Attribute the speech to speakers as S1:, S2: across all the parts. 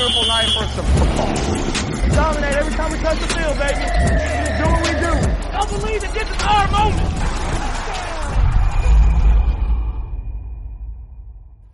S1: Beautiful night for some football. We dominate every time we touch the field, baby. We do what we do. Don't believe it. This is our moment.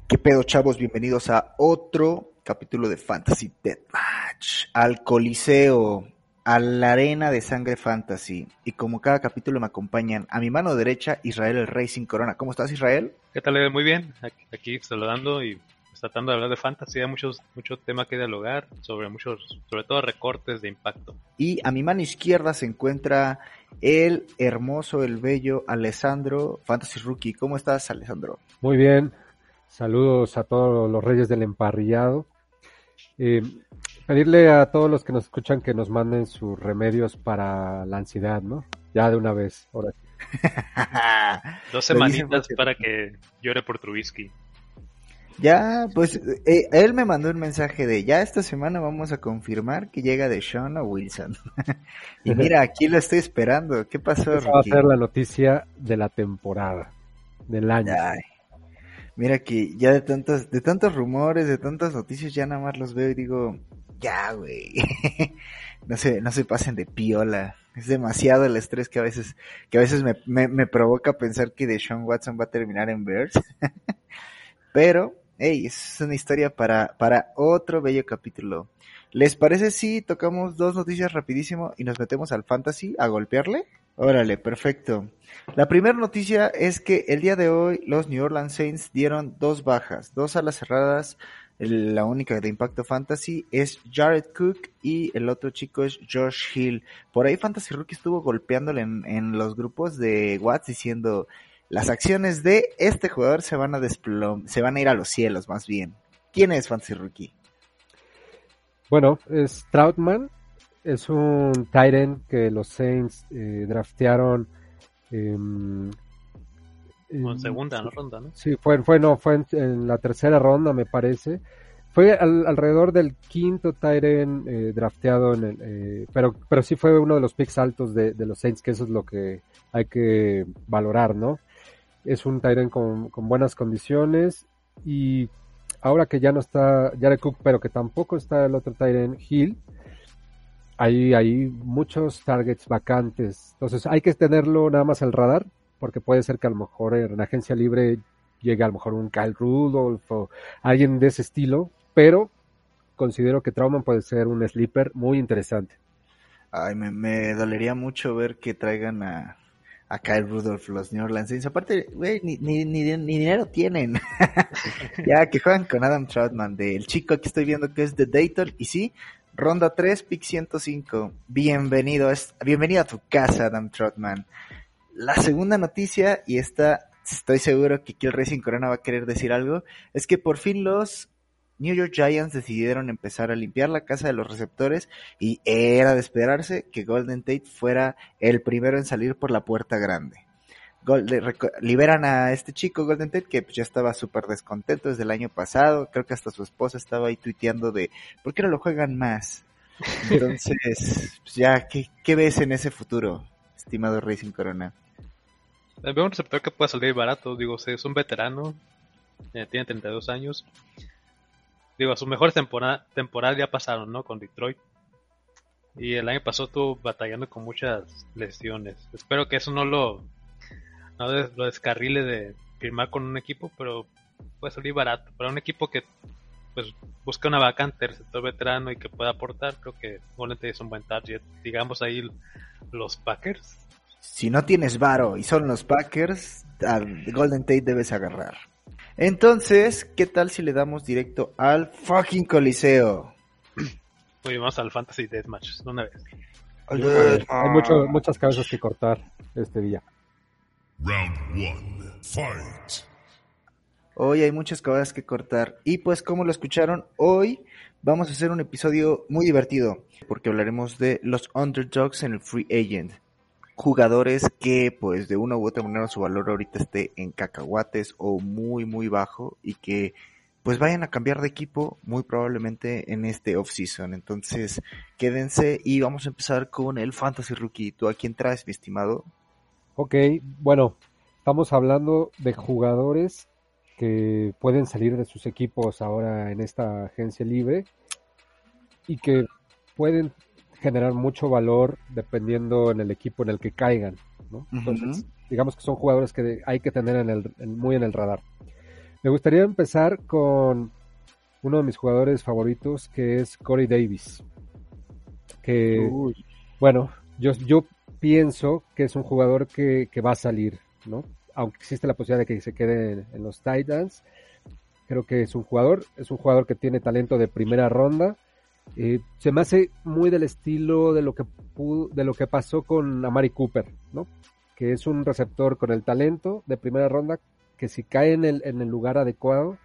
S2: ¿Qué pedo, chavos? Bienvenidos a otro capítulo de Fantasy Deathmatch. Al Coliseo, a la arena de sangre fantasy. Y como cada capítulo me acompañan a mi mano derecha, Israel el Rey sin corona. ¿Cómo estás, Israel?
S3: ¿Qué tal? Muy bien. Aquí, aquí saludando y tratando de hablar de fantasy. Hay muchos, mucho tema que dialogar sobre muchos, sobre todo recortes de impacto.
S2: Y a mi mano izquierda se encuentra el hermoso, el bello Alessandro, Fantasy Rookie. ¿Cómo estás, Alessandro?
S4: Muy bien. Saludos a todos los reyes del emparrillado. Eh, pedirle a todos los que nos escuchan que nos manden sus remedios para la ansiedad, ¿no? Ya de una vez, ahora.
S3: Dos semanitas para que llore por Trubisky.
S2: Ya, pues eh, él me mandó un mensaje de ya esta semana vamos a confirmar que llega de Sean a Wilson. y mira, aquí lo estoy esperando. ¿Qué pasó?
S4: Esa va a ser la noticia de la temporada, del año.
S2: Ay, mira que ya de tantos, de tantos rumores, de tantas noticias, ya nada más los veo y digo, ya, güey. no se, no se pasen de piola. Es demasiado el estrés que a veces, que a veces me, me, me provoca pensar que de Sean Watson va a terminar en Bears. Pero, hey, es una historia para, para otro bello capítulo. ¿Les parece si tocamos dos noticias rapidísimo y nos metemos al fantasy a golpearle? Órale, perfecto. La primera noticia es que el día de hoy los New Orleans Saints dieron dos bajas, dos alas cerradas. La única de Impacto Fantasy es Jared Cook y el otro chico es Josh Hill. Por ahí Fantasy Rookie estuvo golpeándole en, en los grupos de Watts diciendo las acciones de este jugador se van a desplom se van a ir a los cielos más bien. ¿Quién es Fantasy Rookie?
S4: Bueno, es Troutman, es un Tyrant que los Saints eh, draftearon em,
S3: En
S4: en-
S3: segunda ¿no? ronda, ¿no?
S4: Sí, fue, fue, no, fue en, en la tercera ronda, me parece. Fue al- alrededor del quinto Tyren eh, drafteado, en el, eh, pero, pero sí fue uno de los picks altos de, de los Saints, que eso es lo que hay que valorar, ¿no? Es un Tyren con, con buenas condiciones y ahora que ya no está Jared Cook, pero que tampoco está el otro Tyren Hill, hay, muchos targets vacantes. Entonces hay que tenerlo nada más al radar, porque puede ser que a lo mejor en agencia libre llegue a lo mejor un Kyle Rudolph o alguien de ese estilo, pero considero que Trauman puede ser un sleeper muy interesante.
S2: Ay, me, me dolería mucho ver que traigan a, a Kyle Rudolph los New Orleans Saints. Aparte, güey, ni, ni, ni, ni dinero tienen. ya, que juegan con Adam Troutman, del chico que estoy viendo que es de Dayton. Y sí, ronda 3, pick 105. Bienvenido, es, bienvenido a tu casa, Adam Troutman. La segunda noticia, y esta estoy seguro que Kill Racing Corona va a querer decir algo, es que por fin los New York Giants decidieron empezar a limpiar la casa de los receptores y era de esperarse que Golden Tate fuera el primero en salir por la puerta grande. Liberan a este chico Golden Tate que pues, ya estaba súper descontento desde el año pasado, creo que hasta su esposa estaba ahí tuiteando de ¿por qué no lo juegan más? Entonces, pues ya, ¿qué, qué ves en ese futuro, estimado Racing Corona?
S3: Eh, Veo un receptor que puede salir barato, digo, es un veterano, eh, tiene 32 años. Digo, sus mejores temporada, temporadas ya pasaron, ¿no? Con Detroit. Y el año pasado estuvo batallando con muchas lesiones. Espero que eso no lo, no lo descarrile de firmar con un equipo, pero puede salir barato. Para un equipo que pues busca una vacante, receptor veterano y que pueda aportar, creo que Golden Tate es un buen target. Digamos ahí los Packers.
S2: Si no tienes varo y son los Packers, Golden Tate debes agarrar. Entonces, ¿qué tal si le damos directo al fucking Coliseo?
S3: Oye, vamos al Fantasy Deathmatch de una vez.
S4: Hay mucho, muchas cabezas que cortar este día.
S5: Round one, fight.
S2: Hoy hay muchas cosas que cortar. Y pues como lo escucharon, hoy vamos a hacer un episodio muy divertido porque hablaremos de los underdogs en el free agent. Jugadores que pues de una u otra manera su valor ahorita esté en cacahuates o muy muy bajo y que pues vayan a cambiar de equipo muy probablemente en este off-season. Entonces, quédense y vamos a empezar con el Fantasy Rookie. ¿Tú a quién traes, mi estimado?
S4: Ok, bueno, estamos hablando de jugadores que pueden salir de sus equipos ahora en esta agencia libre y que pueden generar mucho valor dependiendo en el equipo en el que caigan. ¿no? Entonces, digamos que son jugadores que hay que tener en el, muy en el radar. Me gustaría empezar con uno de mis jugadores favoritos que es Corey Davis. Que, bueno, yo, yo pienso que es un jugador que, que va a salir, ¿no? aunque existe la posibilidad de que se quede en, los Titans, creo que es un jugador, es un jugador que tiene talento de primera ronda. Eh, se me hace muy del estilo de lo que de lo que pasó con Amari Cooper, ¿no? Que es un receptor con el talento de primera ronda que si cae en el, en el lugar adecuado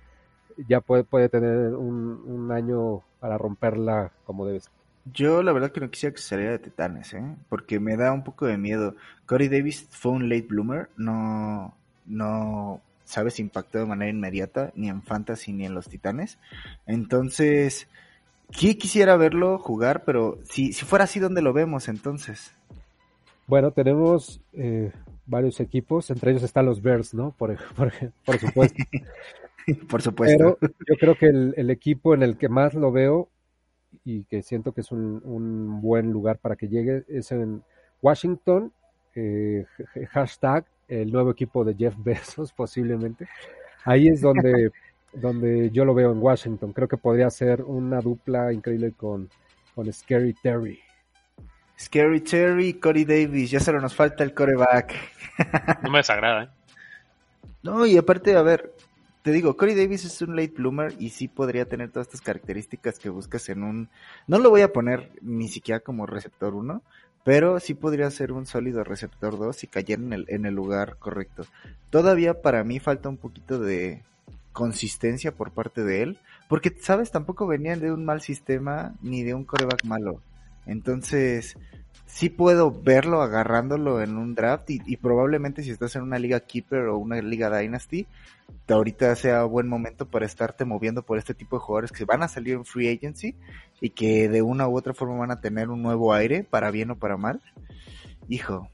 S4: ya puede, puede tener un, un año para romperla como debe ser.
S2: Yo la verdad que no quisiera que saliera de Titanes, ¿eh? Porque me da un poco de miedo. Corey Davis fue un late bloomer, no, no, sabes, impactó de manera inmediata, ni en Fantasy ni en los Titanes. Entonces, sí quisiera verlo jugar, pero si, si fuera así, ¿dónde lo vemos entonces?
S4: Bueno, tenemos eh, varios equipos, entre ellos están los Bears, ¿no? Por, por, por supuesto.
S2: por supuesto.
S4: Pero yo creo que el, el equipo en el que más lo veo y que siento que es un, buen lugar para que llegue es en Washington, eh, hashtag el nuevo equipo de Jeff Bezos posiblemente. Ahí es donde, donde yo lo veo en Washington. Creo que podría ser una dupla increíble con, con Scary Terry.
S2: Scary Terry y Corey Davis, ya solo nos falta el coreback.
S3: No me desagrada, ¿eh?
S2: No, y aparte, a ver, te digo, Corey Davis es un late bloomer y sí podría tener todas estas características que buscas en un... No lo voy a poner ni siquiera como receptor 1, pero sí podría ser un sólido receptor 2 si cayera en el, en el lugar correcto. Todavía para mí falta un poquito de consistencia por parte de él, porque, ¿sabes? Tampoco venían de un mal sistema ni de un coreback malo. Entonces, sí puedo verlo agarrándolo en un draft y, probablemente si estás en una liga keeper o una liga dynasty, ahorita sea buen momento para estarte moviendo por este tipo de jugadores que van a salir en free agency y que de una u otra forma van a tener un nuevo aire, para bien o para mal. Hijo,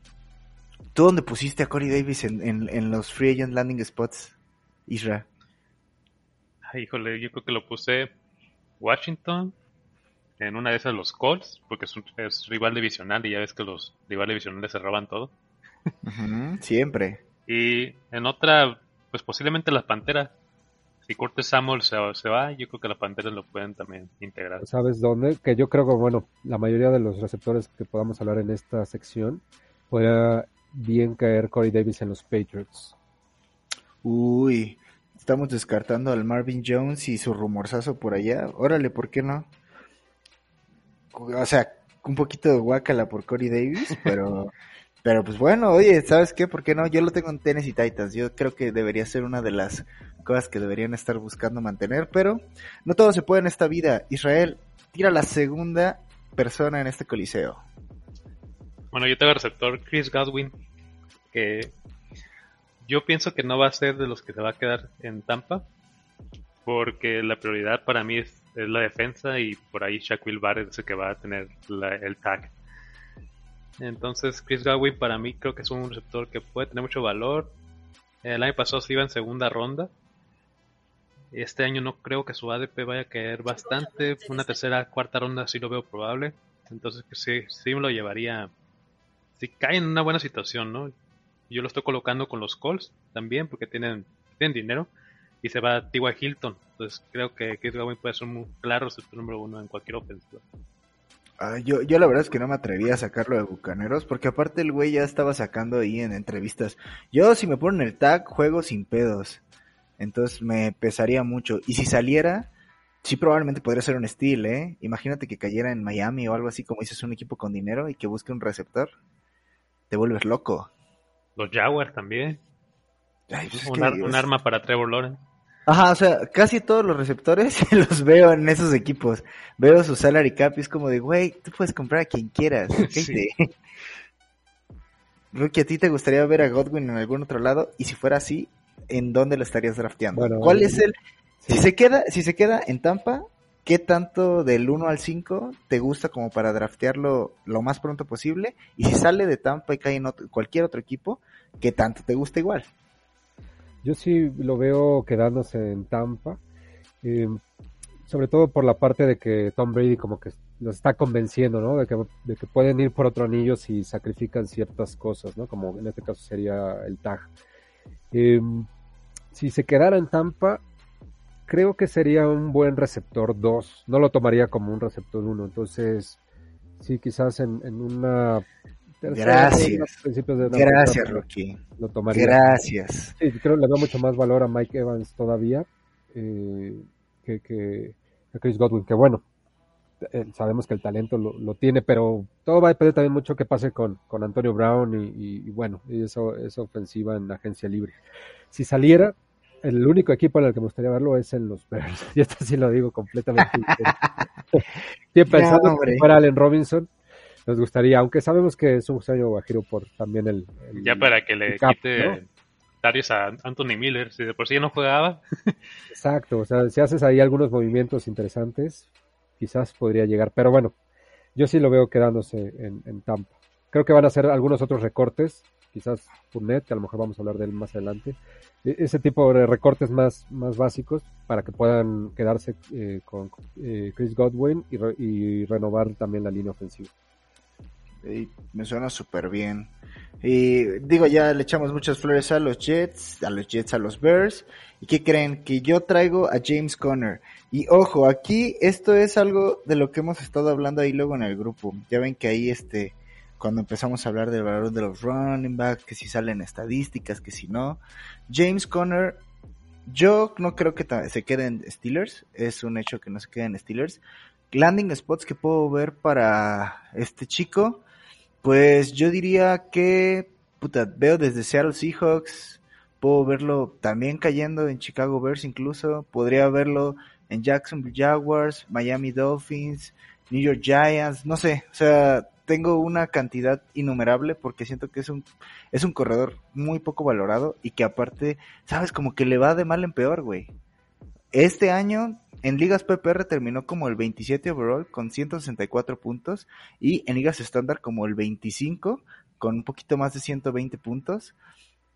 S2: ¿tú dónde pusiste a Corey Davis en, en, los free agent landing spots, Isra?
S3: Híjole, yo creo que lo puse Washington, en una de esas los Colts, porque es, rival divisional y ya ves que los rivales divisionales se roban todo.
S2: siempre.
S3: Y en otra, pues posiblemente las Panteras. Si Cortes Samuel se, se, va, yo creo que las Panteras lo pueden también integrar.
S4: ¿Sabes dónde? Que yo creo que, bueno, la mayoría de los receptores que podamos hablar en esta sección, podría bien caer Corey Davis en los Patriots.
S2: Uy, estamos descartando al Marvin Jones y su rumorzazo por allá. Órale, ¿por qué no? o sea, un poquito de guacala por Corey Davis, pero, pero pues bueno, oye, ¿sabes qué? ¿Por qué no? Yo lo tengo en Tennessee Titans, yo creo que debería ser una de las cosas que deberían estar buscando mantener, pero no todo se puede en esta vida. Israel, tira la segunda persona en este coliseo.
S3: Bueno, yo tengo el receptor Chris Godwin, que yo pienso que no va a ser de los que se va a quedar en Tampa, porque la prioridad para mí es es la defensa y por ahí Shaquille Barrett es el que va a tener el tag. Entonces Chris Godwin para mí creo que es un receptor que puede tener mucho valor. El año pasado se iba en segunda ronda. Este año no creo que su ADP vaya a caer bastante. Una tercera, cuarta ronda sí lo veo probable. Entonces sí, sí me lo llevaría. Si cae en una buena situación, ¿no? Yo lo estoy colocando con los Colts también porque tienen, tienen dinero y se va a T.Y. Hilton. Entonces creo que Chris Godwin puede ser muy claro su número uno en cualquier ofensiva.
S2: Ah, yo, yo la verdad es que no me atreví a sacarlo de Bucaneros, porque aparte el güey ya estaba sacando ahí en entrevistas. Yo si me ponen el tag, juego sin pedos. Entonces me pesaría mucho. Y si saliera, sí probablemente podría ser un steal, ¿eh? Imagínate que cayera en Miami o algo así, como dices, un equipo con dinero y que busque un receptor. Te vuelves loco.
S3: Los Jaguars también. Pues un, arma para Trevor Lawrence.
S2: Ajá, o sea, casi todos los receptores los veo en esos equipos. Veo su salary cap y es como de, güey, tú puedes comprar a quien quieras.
S3: Sí.
S2: Rookie, ¿a ti te gustaría ver a Godwin en algún otro lado? Y si fuera así, ¿en dónde lo estarías drafteando?
S4: Bueno,
S2: ¿Cuál es el...? Si se queda, si se queda en Tampa, ¿qué tanto del 1 al 5 te gusta como para draftearlo lo más pronto posible? Y si sale de Tampa y cae en otro- cualquier otro equipo, ¿qué tanto te gusta igual?
S4: Yo sí lo veo quedándose en Tampa, eh, sobre todo por la parte de que Tom Brady como que los está convenciendo, ¿no? De que, de que pueden ir por otro anillo si sacrifican ciertas cosas, ¿no? Como en este caso sería el tag. Eh, si se quedara en Tampa, creo que sería un buen receptor 2. No lo tomaría como un receptor 1. Entonces, sí, quizás en, en una... tercera
S2: Gracias.
S4: de una
S2: Gracias, Rocky.
S4: Lo tomaría.
S2: Gracias.
S4: Sí, creo que le veo mucho más valor a Mike Evans todavía eh, que, que a Chris Godwin, que bueno, eh, sabemos que el talento lo, lo tiene, pero todo va a depender también mucho qué pase con, con Antonio Brown y, y- y bueno, y eso, esa ofensiva en agencia libre. Si saliera, el único equipo en el que me gustaría verlo es en los Bears. Y esto sí lo digo completamente. Sí, pensando
S2: No, hombre.
S4: que fuera Allen Robinson, nos gustaría, aunque sabemos que es un sueño guajiro por también el, el-
S3: Ya para que le
S4: cap,
S3: quite
S4: ¿no?
S3: Darius a Anthony Miller, si de por sí ya no jugaba.
S4: Exacto, o sea, si haces ahí algunos movimientos interesantes, quizás podría llegar, pero bueno, yo sí lo veo quedándose en, en Tampa. Creo que van a hacer algunos otros recortes, quizás Fournette, que a lo mejor vamos a hablar de él más adelante, E- ese tipo de recortes más, más básicos para que puedan quedarse eh, con eh, Chris Godwin y, re- y renovar también la línea ofensiva.
S2: Me suena súper bien. Y digo, ya le echamos muchas flores a los Jets, a los Jets, a los Bears. ¿Y qué creen? Que yo traigo a James Conner. Y ojo, aquí esto es algo de lo que hemos estado hablando ahí luego en el grupo. Ya ven que ahí este, cuando empezamos a hablar del valor de los running backs, que si salen estadísticas, que si no. James Conner, yo no creo que se quede en Steelers. Es un hecho que no se quede en Steelers. Landing spots que puedo ver para este chico. Pues yo diría que, puta, veo desde Seattle Seahawks, puedo verlo también cayendo en Chicago Bears incluso, podría verlo en Jacksonville Jaguars, Miami Dolphins, New York Giants, no sé, o sea, tengo una cantidad innumerable porque siento que es un, es un corredor muy poco valorado y que aparte, sabes, como que le va de mal en peor, güey. Este año en ligas PPR terminó como el 27 overall con 164 puntos y en ligas estándar como el 25 con un poquito más de 120 puntos.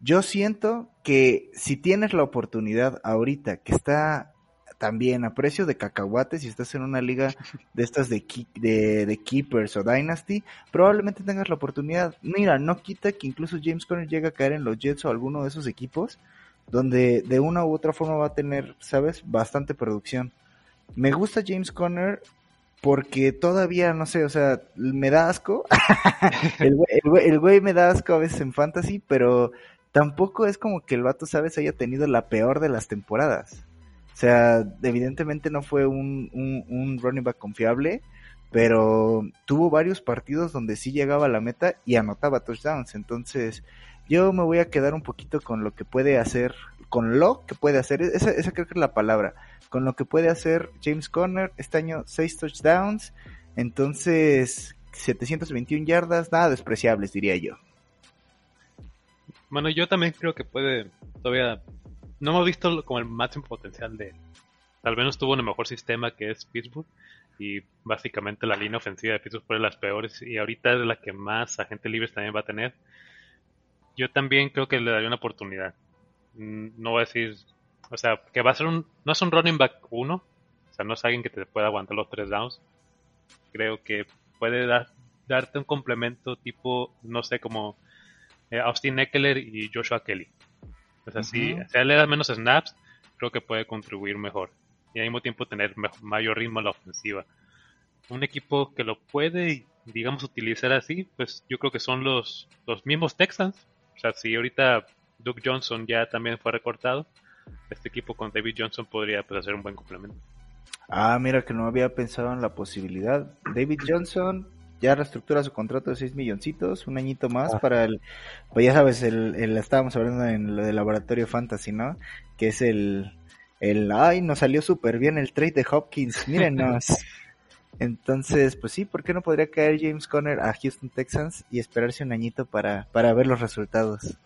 S2: Yo siento que si tienes la oportunidad ahorita que está también a precio de cacahuates si estás en una liga de estas de, de, Keepers o Dynasty, probablemente tengas la oportunidad. Mira, no quita que incluso James Conner llegue a caer en los Jets o alguno de esos equipos donde de una u otra forma va a tener, ¿sabes? Bastante producción. Me gusta James Conner porque todavía, no sé, o sea, me da asco. el, güey, el el güey me da asco a veces en fantasy, pero tampoco es como que el vato, ¿sabes? Haya tenido la peor de las temporadas. O sea, evidentemente no fue un, un, un running back confiable, pero tuvo varios partidos donde sí llegaba a la meta y anotaba touchdowns. Entonces, yo me voy a quedar un poquito con lo que puede hacer, con lo que puede hacer, esa, esa creo que es la palabra, con lo que puede hacer James Conner, este año 6 touchdowns, entonces 721 yardas, nada despreciables diría yo.
S3: Bueno, yo también creo que puede todavía... No hemos visto como el máximo potencial de... Tal vez no estuvo en el mejor sistema que es Pittsburgh y básicamente la línea ofensiva de Pittsburgh fue de las peores y ahorita es la que más agente libres también va a tener. Yo también creo que le daría una oportunidad. Mm, No voy a decir, o sea, que va a ser un, no es un running back uno, o sea, no es alguien que te pueda aguantar los tres downs. Creo que puede dar, darte un complemento tipo, no sé, como eh, Austin Eckler y Joshua Kelly. O sea, si, si le das menos snaps, creo que puede contribuir mejor. Y al mismo tiempo tener mayor ritmo a la ofensiva. Un equipo que lo puede, digamos, utilizar así, pues yo creo que son los, los mismos Texans. O sea, si ahorita Duke Johnson ya también fue recortado, este equipo con David Johnson podría pues, hacer un buen complemento.
S2: Ah, mira que no había pensado en la posibilidad. David Johnson ya reestructura su contrato de 6 milloncitos, un añito más
S4: Ah.
S2: para el, pues ya sabes, el, el- estábamos hablando en lo del laboratorio fantasy, ¿no? Que es el, el, ay, nos salió súper bien el trade de Hopkins, mírenos. Entonces, pues sí, ¿por qué no podría caer James Conner a Houston Texans y esperarse un añito para, para ver los resultados?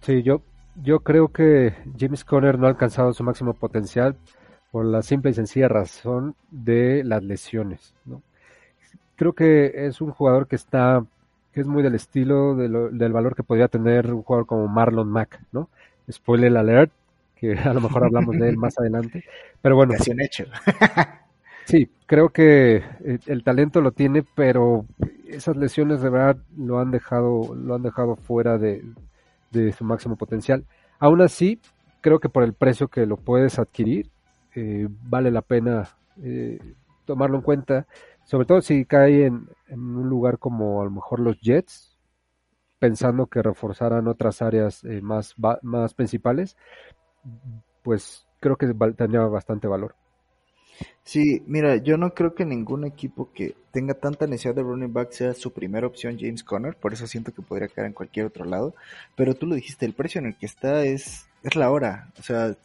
S4: Sí, yo, yo creo que James Conner no ha alcanzado su máximo potencial por la simple y sencilla razón de las lesiones. ¿no? Creo que es un jugador que está, que es muy del estilo de lo- del valor que podría tener un jugador como Marlon Mack, ¿no? Spoiler alert, que a lo mejor hablamos de él más adelante. Pero bueno,
S2: Casi un hecho.
S4: Sí, creo que eh, el talento lo tiene, pero esas lesiones de verdad lo han dejado, lo han dejado fuera de, de su máximo potencial. Aún así, creo que por el precio que lo puedes adquirir, eh, vale la pena eh, tomarlo en cuenta, sobre todo si cae en, en un lugar como a lo mejor los Jets, pensando que reforzaran otras áreas eh, más, más principales, pues creo que tendría bastante valor.
S2: Sí, mira, yo no creo que ningún equipo que tenga tanta necesidad de running back sea su primera opción James Conner, por eso siento que podría caer en cualquier otro lado, pero tú lo dijiste, el precio en el que está es, es la hora, o sea,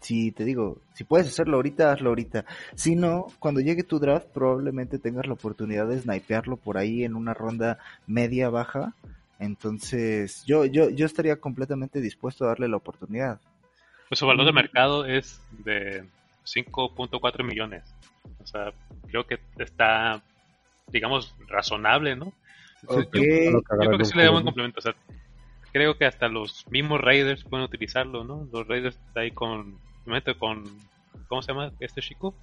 S2: si te digo, si puedes hacerlo ahorita, hazlo ahorita, si no, cuando llegue tu draft probablemente tengas la oportunidad de snipearlo por ahí en una ronda media baja, entonces yo, yo, yo estaría completamente dispuesto a darle la oportunidad.
S3: Pues su valor de mercado es de 5.4 millones. O sea, creo que está, digamos, razonable, ¿no?
S2: Ok.
S4: Yo creo que
S3: Yo
S4: agarran
S3: creo que
S4: un
S3: sí le da buen complemento. O sea, creo que hasta los mismos Raiders pueden utilizarlo, ¿no? Los Raiders ahí con, con, ¿cómo se llama este chico?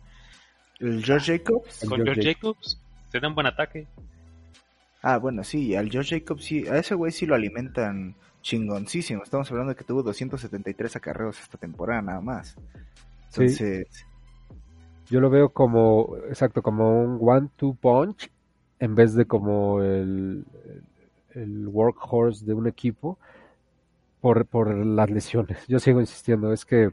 S2: ¿El George Jacobs?
S3: Con
S4: George
S3: George Jacobs. Se da un buen ataque.
S2: Ah, bueno, sí, al George Jacobs sí, a ese güey sí lo alimentan chingoncísimo. Estamos hablando de que tuvo 273 acarreos esta temporada nada más.
S4: Sí.
S2: Entonces,
S4: Yo lo veo como, exacto, como un one-two punch en vez de como el, el workhorse de un equipo por, por las lesiones. Yo sigo insistiendo, es que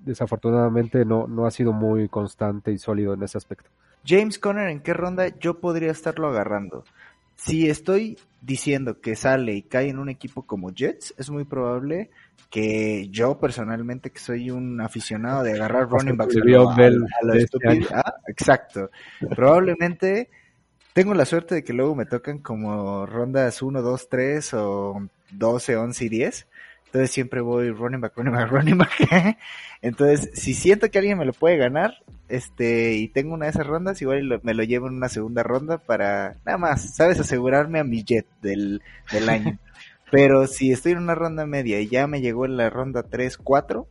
S4: desafortunadamente no, no ha sido muy constante y sólido en ese aspecto.
S2: James Conner, ¿en qué ronda yo podría estarlo agarrando? Si estoy diciendo que sale y cae en un equipo como Jets, es muy probable que yo personalmente, que soy un aficionado de agarrar running backs a a- lo
S4: este
S2: estúpido- ah, exacto. Probablemente tengo la suerte de que luego me tocan como rondas 1, 2, 3 o 12, 11 y 10. Entonces siempre voy running back, running back, running back. Entonces, si siento que alguien me lo puede ganar, este, y tengo una de esas rondas, igual lo- me lo llevo en una segunda ronda para, nada más, sabes, asegurarme a mi jet del, del año. Pero si estoy en una ronda media y ya me llegó en la ronda 3, 4,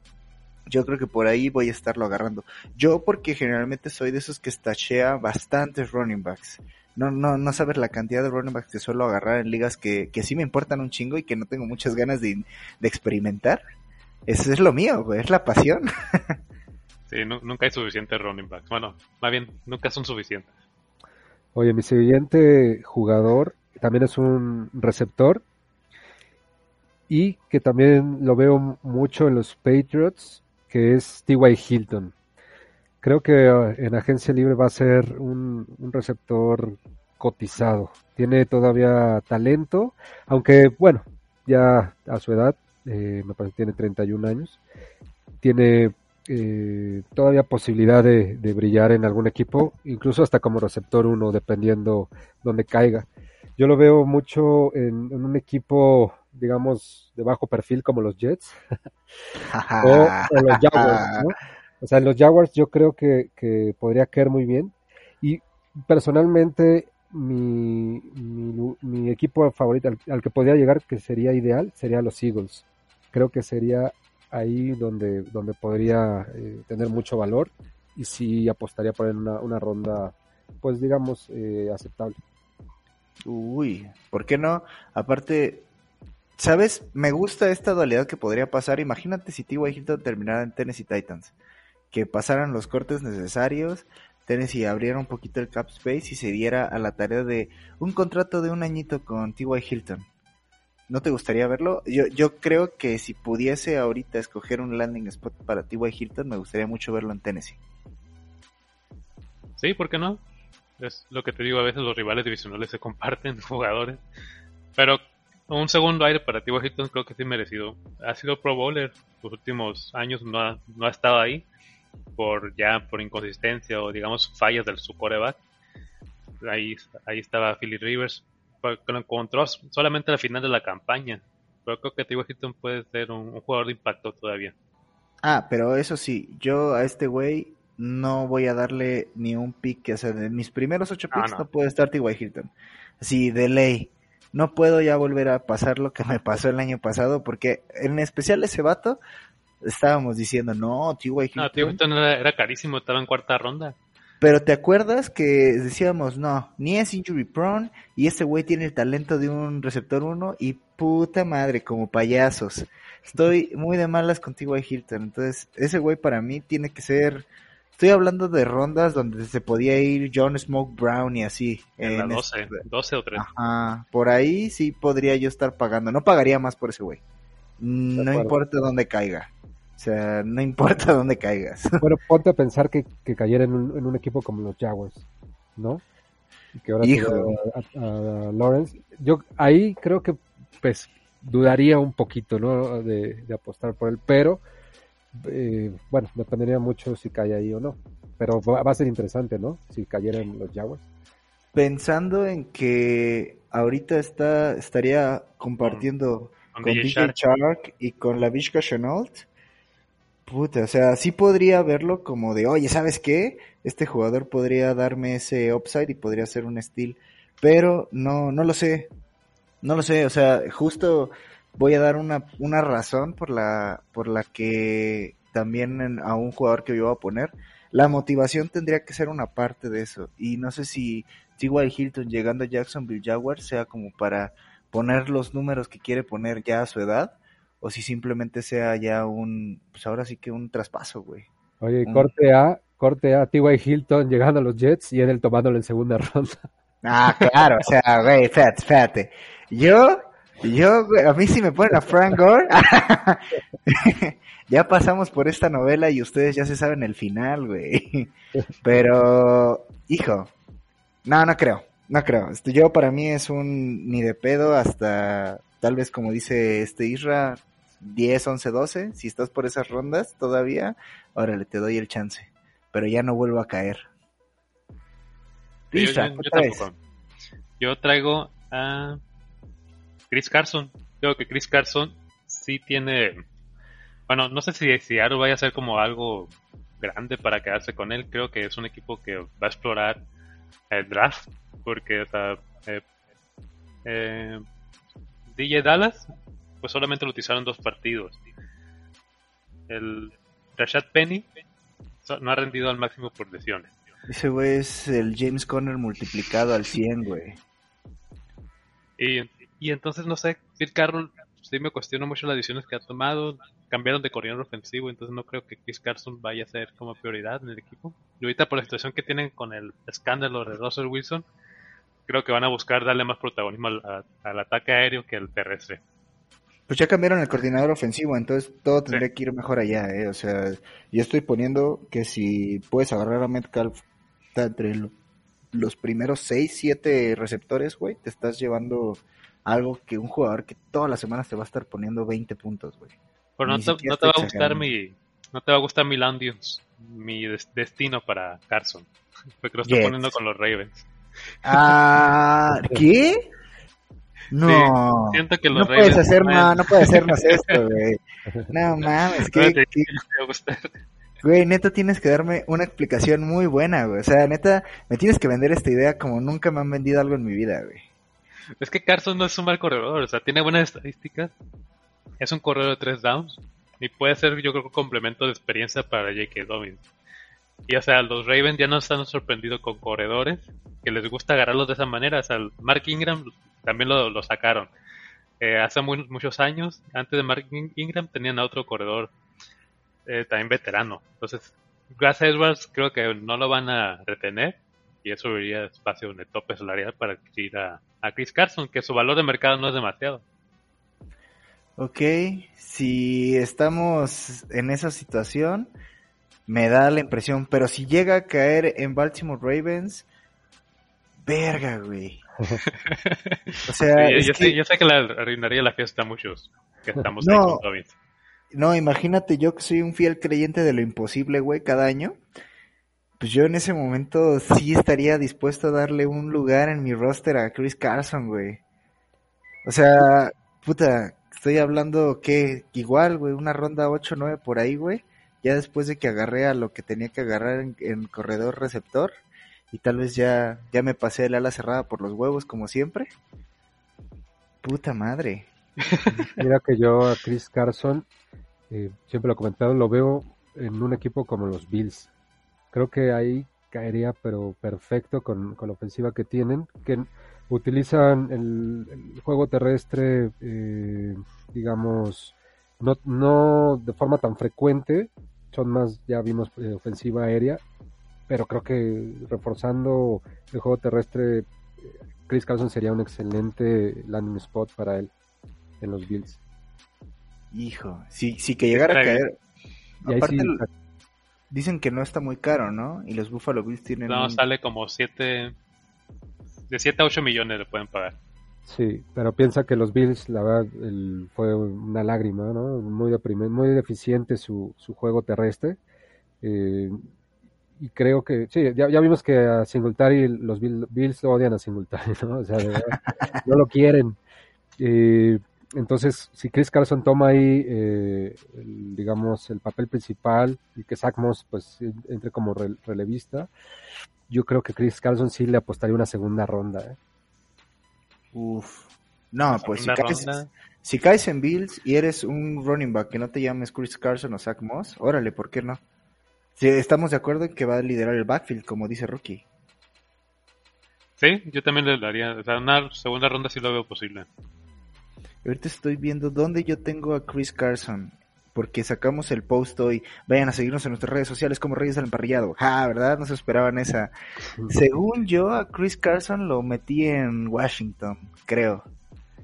S2: yo creo que por ahí voy a estarlo agarrando. Yo porque generalmente soy de esos que stashea bastantes running backs. No, no, no sabes la cantidad de running backs que suelo agarrar en ligas que, que sí me importan un chingo y que no tengo muchas ganas de, de experimentar. Eso es lo mío, güey, es la pasión.
S3: Sí, nu- nunca hay suficientes running backs. Bueno, más bien, nunca son suficientes.
S4: Oye, mi siguiente jugador también es un receptor y que también lo veo mucho en los Patriots, que es T.Y. Hilton. Creo que eh, en agencia libre va a ser un, un receptor cotizado. Tiene todavía talento, aunque bueno, ya a su edad, eh, me parece que tiene 31 años, tiene eh, todavía posibilidad de, de brillar en algún equipo, incluso hasta como receptor uno, dependiendo donde caiga. Yo lo veo mucho en, en un equipo, digamos, de bajo perfil como los Jets o, o los Jaguars, ¿no? O sea, los Jaguars yo creo que, que podría caer muy bien. Y personalmente, mi, mi, equipo favorito al, que podría llegar, que sería ideal, sería los Eagles. Creo que sería ahí donde, donde podría eh, tener mucho valor y sí apostaría por una, una ronda, pues digamos, eh, aceptable.
S2: Uy, ¿por qué no? Aparte, ¿sabes? Me gusta esta dualidad que podría pasar. Imagínate si T.Y. Hilton terminara en Tennessee Titans. Que pasaran los cortes necesarios, Tennessee abriera un poquito el cap space y se diera a la tarea de un contrato de un añito con T.Y. Hilton. ¿No te gustaría verlo? Yo, yo creo que si pudiese ahorita escoger un landing spot para T.Y. Hilton, me gustaría mucho verlo en Tennessee.
S3: Sí, ¿por qué no? Es lo que te digo, a veces los rivales divisionales se comparten jugadores. Pero un segundo aire para T.Y. Hilton creo que sí merecido. Ha sido Pro Bowler los últimos años, no ha, no ha estado ahí por ya por inconsistencia o digamos fallas del su coreback. Ahí, ahí estaba Philly Rivers, que lo encontró solamente al final de la campaña. Pero creo que T.Y. Hilton puede ser un, un jugador de impacto todavía.
S2: Ah, pero eso sí, yo a este güey no voy a darle ni un pick, o sea, de mis primeros ocho
S3: Ah,
S2: picks
S3: no.
S2: no. puede estar T.Y. Hilton. Así, de ley. No puedo ya volver a pasar lo que me pasó el año pasado, porque en especial ese vato, estábamos diciendo, no, T.Y. Hilton.
S3: No, T.Y. Hilton era, era carísimo, estaba en cuarta ronda.
S2: Pero te acuerdas que decíamos, no, ni es injury prone, y ese güey tiene el talento de un receptor 1, y puta madre, como payasos. Estoy muy de malas con T.Y. Hilton, entonces ese güey para mí tiene que ser... Estoy hablando de rondas donde se podía ir John Smoke Brown y así.
S3: En la
S2: en
S3: 12,
S2: este-
S3: 12 o 13.
S2: Ajá, por ahí sí podría yo estar pagando. No pagaría más por ese güey. No importa dónde caiga. O sea, no importa dónde caigas.
S4: Bueno, ponte a pensar que, que cayera en un, en un equipo como los Jaguars, ¿no? Y que ahora
S2: Hijo.
S4: a, a Lawrence. Yo ahí creo que pues dudaría un poquito, ¿no? De, de apostar por él, pero eh, bueno, dependería mucho si cae ahí o no. Pero va, va a ser interesante, ¿no? Si cayera en los Jaguars.
S2: Pensando en que ahorita está estaría compartiendo
S3: Con
S2: con,
S3: DJ
S2: DJ
S3: Shark.
S2: Shark y con la Vishka Chenault. Puta, o sea, sí podría verlo como de, oye, ¿sabes qué? Este jugador podría darme ese upside y podría ser un steal, pero no, no lo sé, no lo sé, o sea, justo voy a dar una, una razón por la, por la que también a un jugador que yo voy a poner, la motivación tendría que ser una parte de eso, y no sé si T.Y. Hilton llegando a Jacksonville Jaguars sea como para poner los números que quiere poner ya a su edad, o si simplemente sea ya un, pues ahora sí que un traspaso, güey.
S4: Oye, corte A, corte A, T.Y. Hilton llegando a los Jets y el tomándolo en segunda ronda.
S2: Ah, claro, o sea, güey, espérate, espérate. Yo, yo, güey, a mí si me ponen a Frank Gore, ya pasamos por esta novela y ustedes ya se saben el final, güey. Pero, hijo, no, no creo, no creo. Yo para mí es un ni de pedo hasta, tal vez como dice este Isra, 10, 11, 12. Si estás por esas rondas todavía, órale, te doy el chance. Pero ya no vuelvo a caer.
S3: Sí,
S2: Isra,
S3: yo- yo
S2: ¿qué traes?
S3: tampoco. Yo traigo a Chris Carson. Creo que Chris Carson sí tiene. Bueno, no sé si Seattle vaya a ser como algo grande para quedarse con él. Creo que es un equipo que va a explorar el draft. Porque, o sea, eh, eh, DJ Dallas, pues solamente lo utilizaron dos partidos. El Rashad Penny no ha rendido al máximo por lesiones.
S2: Ese güey es el James Conner multiplicado al 100, güey.
S3: Y, y entonces, no sé, Phil Carroll, sí me cuestiono mucho las decisiones que ha tomado. Cambiaron de corredor ofensivo, entonces no creo que Chris Carson vaya a ser como prioridad en el equipo. Y ahorita por la situación que tienen con el escándalo de Russell Wilson, creo que van a buscar darle más protagonismo al, a- al ataque aéreo que al terrestre.
S2: Pues ya cambiaron el coordinador ofensivo, entonces todo tendría que ir mejor allá, ¿eh? O sea, yo estoy poniendo que si puedes agarrar a Metcalf entre lo- los primeros 6, 7 receptores, güey, te estás llevando algo que un jugador que todas las semanas te va a estar poniendo 20 puntos, güey.
S3: Pero no te,
S2: siquiera
S3: no te va a gustar mi no te va a gustar mi Landions, mi des- destino para Carson. Porque lo estoy poniendo con los Ravens.
S2: Ah, ¿qué? No,
S3: Siento que los
S2: no puedes hacer más, no puedes hacernos esto, güey. No mames,
S3: No
S2: ¿qué,
S3: te-
S2: qué-
S3: te va a gustar.
S2: Güey, neta tienes que darme una explicación muy buena, güey. O sea, neta, me tienes que vender esta idea como nunca me han vendido algo en mi vida, güey.
S3: Es que Carson no es un mal corredor, o sea, tiene buenas estadísticas. Es un corredor de tres downs y puede ser, yo creo, un complemento de experiencia para J.K. Dobbins. Y o sea, los Ravens ya no están sorprendidos con corredores que les gusta agarrarlos de esa manera. O sea, Mark Ingram también lo, lo sacaron. Eh, hace muchos años, antes de Mark In- Ingram, tenían a otro corredor eh, también veterano. Entonces, Grass Edwards creo que no lo van a retener y eso abriría espacio en el tope salarial para adquirir a, a Chris Carson, que su valor de mercado no es demasiado.
S2: Ok, si estamos en esa situación, me da la impresión, pero si llega a caer en Baltimore Ravens, Verga, güey. O sea,
S3: Sí, yo,
S2: que-
S3: sé, yo sé que le arruinaría la fiesta a muchos que estamos
S2: No.
S3: ahí con Robin.
S2: No, imagínate yo que soy un fiel creyente de lo imposible, güey, cada año. Pues yo en ese momento sí estaría dispuesto a darle un lugar en mi roster a Chris Carson, güey. O sea, puta, estoy hablando que igual, güey, una ronda 8-9 por ahí, güey. Ya después de que agarré a lo que tenía que agarrar en, corredor receptor. Y tal vez ya, ya me pasé el ala cerrada por los huevos, como siempre. Puta madre.
S4: Mira que yo a Chris Carson, eh, siempre lo he comentado, lo veo en un equipo como los Bills. Creo que ahí caería, pero perfecto con, con la ofensiva que tienen, que utilizan el, el juego terrestre, eh, digamos, no, no de forma tan frecuente, son más, ya vimos, eh, ofensiva aérea, pero creo que reforzando el juego terrestre, eh, Chris Carson sería un excelente landing spot para él en los Bills.
S2: Hijo, sí, sí que llegara a caer.
S4: Y ahí
S2: Aparte,
S4: sí,
S2: el- dicen que no está muy caro, ¿no? Y los Buffalo Bills tienen
S3: No,
S2: un-
S3: sale como 7. De 7 a 8 millones le pueden pagar.
S4: Sí, pero piensa que los Bills, la verdad, el- fue una lágrima, ¿no? Muy deprimente, muy deficiente su, su juego terrestre. Eh, y creo que, sí, ya, vimos que a Singletary los Bill- Bills odian a Singletary, ¿no? O sea, de verdad, no lo quieren. Eh, entonces, si Chris Carson toma ahí, eh, digamos, el papel principal y que Zach Moss, pues, entre como re- relevista, yo creo que Chris Carson sí le apostaría una segunda ronda, ¿eh?
S2: Uf. No, pues si caes, si caes en Bills y eres un running back que no te llames Chris Carson o Zach Moss, órale, ¿por qué no? Sí, estamos de acuerdo en que va a liderar el backfield, como dice Rookie.
S3: Sí, yo también le daría. O sea, una segunda ronda sí lo veo posible.
S2: Ahorita estoy viendo dónde yo tengo a Chris Carson. Porque sacamos el post hoy. Vayan a seguirnos en nuestras redes sociales como Reyes del Emparrillado. Ja, ¿verdad? No se esperaban esa. Según yo, a Chris Carson lo metí en Washington, creo.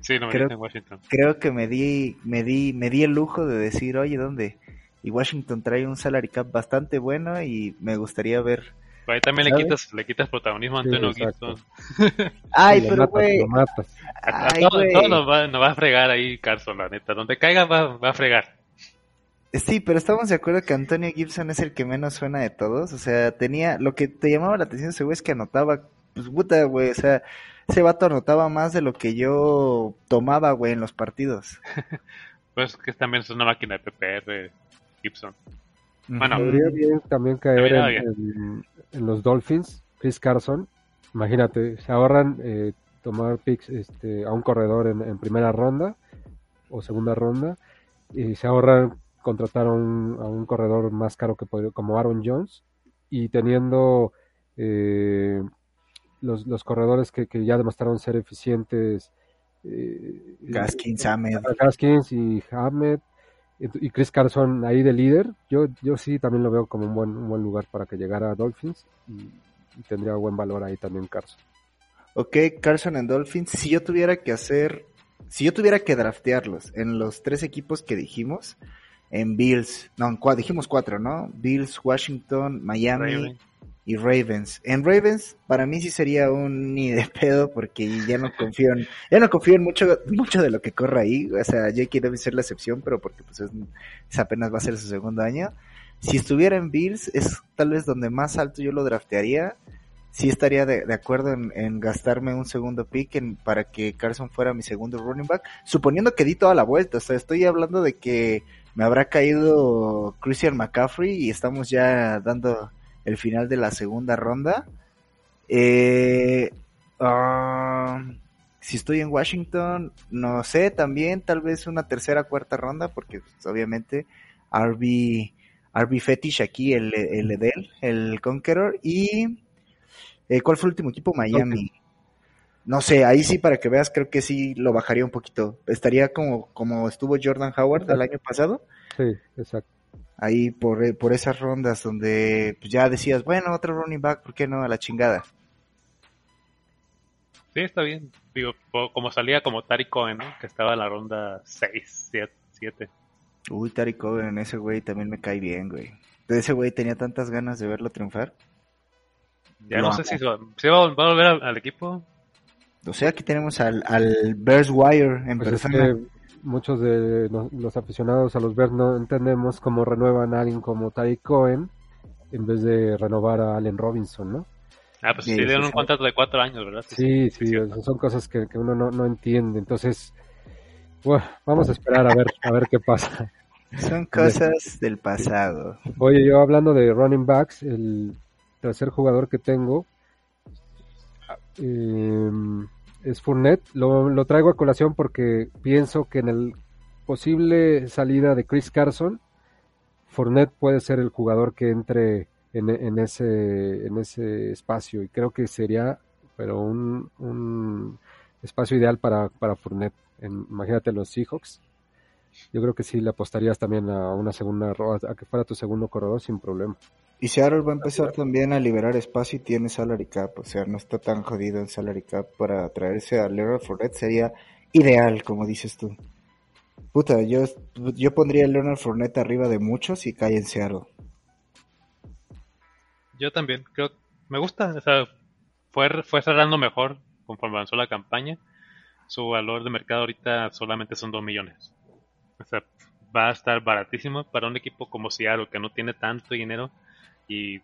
S3: Sí, lo
S2: Creo-
S3: metiste en Washington.
S2: Creo que me di, me di, me di el lujo de decir, oye, ¿dónde? Y Washington trae un salary cap bastante bueno y me gustaría ver.
S3: Pero ahí también le quitas, le quitas protagonismo a
S4: Sí,
S3: Antonio. Gibson.
S2: Ay,
S4: lo
S2: pero güey.
S3: A, a
S2: Ay,
S3: todo,
S2: güey.
S3: todo nos, va, nos va a fregar ahí Carson, la neta. Donde caiga va, va a fregar.
S2: Sí, pero estamos de acuerdo que Antonio Gibson es el que menos suena de todos. O sea, tenía, lo que te llamaba la atención de ese güey es que anotaba, pues puta, güey, o sea, ese vato anotaba más de lo que yo tomaba, güey, en los partidos.
S3: Pues que también es una máquina de PPR, Gibson. Bueno.
S4: Podría bien también caer
S3: Podría
S4: en, en- en los Dolphins, Chris Carson. Imagínate, se ahorran eh, tomar picks este, a un corredor en, en primera ronda o segunda ronda y se ahorran contratar a un, corredor más caro que podría- como Aaron Jones y teniendo eh, los, los corredores que, que ya demostraron ser eficientes eh,
S2: Gaskins, Ahmed.
S4: Gaskins y Ahmed y Chris Carson ahí de líder, yo, yo sí también lo veo como un buen, un buen lugar para que llegara a Dolphins y, y tendría buen valor ahí también Carson.
S2: Ok, Carson and Dolphins, si yo tuviera que hacer, si yo tuviera que draftearlos en los tres equipos que dijimos, en Bills, no, en cua- dijimos cuatro, ¿no? Bills, Washington, Miami
S3: Raven.
S2: y Ravens. En Ravens, para mí sí sería un ni de pedo porque ya no confío en, ya no confío en mucho, mucho de lo que corre ahí. O sea, J.K. debe ser la excepción, pero porque pues es, es apenas va a ser su segundo año. Si estuviera en Bills, es tal vez donde más alto yo lo draftearía. Sí estaría de, de acuerdo en, en gastarme un segundo pick en, para que Carson fuera mi segundo running back, suponiendo que di toda la vuelta. O sea, estoy hablando de que me habrá caído Christian McCaffrey y estamos ya dando el final de la segunda ronda. Eh, ah, si estoy en Washington, no sé, también tal vez una tercera, cuarta ronda, porque pues, obviamente RB, RB Fetish aquí, el, el Edel, el Conqueror, y eh, ¿cuál fue el último equipo? Miami. No sé, ahí sí para que veas, creo que sí lo bajaría un poquito. Estaría como, como estuvo Jordan Howard el año pasado
S4: Sí, exacto.
S2: ahí por, por esas rondas donde pues, ya decías, bueno, otro running back, ¿por qué no? A la chingada.
S3: Sí, está bien. Digo, como salía como Tariq Cohen, ¿no? Que estaba en la ronda 6, 7.
S2: Uy, Tariq Cohen, ese güey también me cae bien, güey. De ese güey tenía tantas ganas de verlo triunfar.
S3: Ya no sé si, se va, si va a va a volver al, al equipo.
S2: O sea, aquí tenemos al, al Bears Wire en
S4: Pues es
S2: persona.
S4: que muchos de los aficionados a los Bears no entendemos cómo renuevan a alguien como Tariq Cohen en vez de renovar a Allen Robinson, ¿no?
S3: Ah, pues
S2: Sí,
S3: sí, dieron
S2: sí,
S3: un
S2: sí.
S3: contrato de cuatro años, ¿verdad?
S4: Sí, sí,
S3: cierto.
S4: son cosas que, que uno no, no entiende. Entonces, bueno, vamos a esperar a ver, a ver qué pasa.
S2: Son cosas del pasado.
S4: Oye, yo hablando de running backs, el tercer jugador que tengo eh, es Fournette. Lo, lo traigo a colación porque pienso que en el posible salida de Chris Carson, Fournette puede ser el jugador que entre en, ese, en ese espacio y creo que sería pero un, un espacio ideal para, para Fournette. En- imagínate los Seahawks. Yo creo que sí le apostarías también a una segunda a que fuera tu segundo corredor sin problema.
S2: Y Seattle va a empezar también a liberar espacio y tiene salary cap, o sea, no está tan jodido el salary cap para traerse a Leonard Fournette, sería ideal, como dices tú. Puta, yo, yo pondría a Leonard Fournette arriba de muchos y cae en Seattle.
S3: Yo también, creo, me gusta, o sea, fue, fue cerrando mejor conforme avanzó la campaña. Su valor de mercado ahorita solamente son 2 millones. O sea, va a estar baratísimo para un equipo como Seattle que no tiene tanto dinero y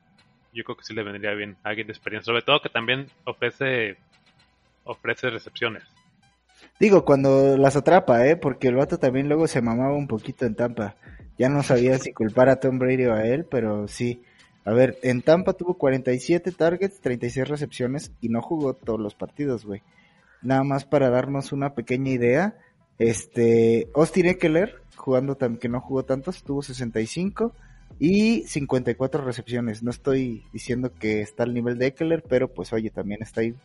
S3: yo creo que sí le vendría bien a alguien de experiencia, sobre todo que también ofrece ofrece recepciones.
S2: Digo, cuando las atrapa, ¿eh? Porque el vato también luego se mamaba un poquito en Tampa. Ya no sabía si culpar a Tom Brady o a él, pero sí. A ver, en Tampa tuvo 47 targets, 36 recepciones y no jugó todos los partidos, güey. Nada más para darnos una pequeña idea. Este, Austin Eckler, jugando que no jugó tantos, tuvo 65 y 54 recepciones. No estoy diciendo que está al nivel de Eckler, pero pues oye, también está ahí.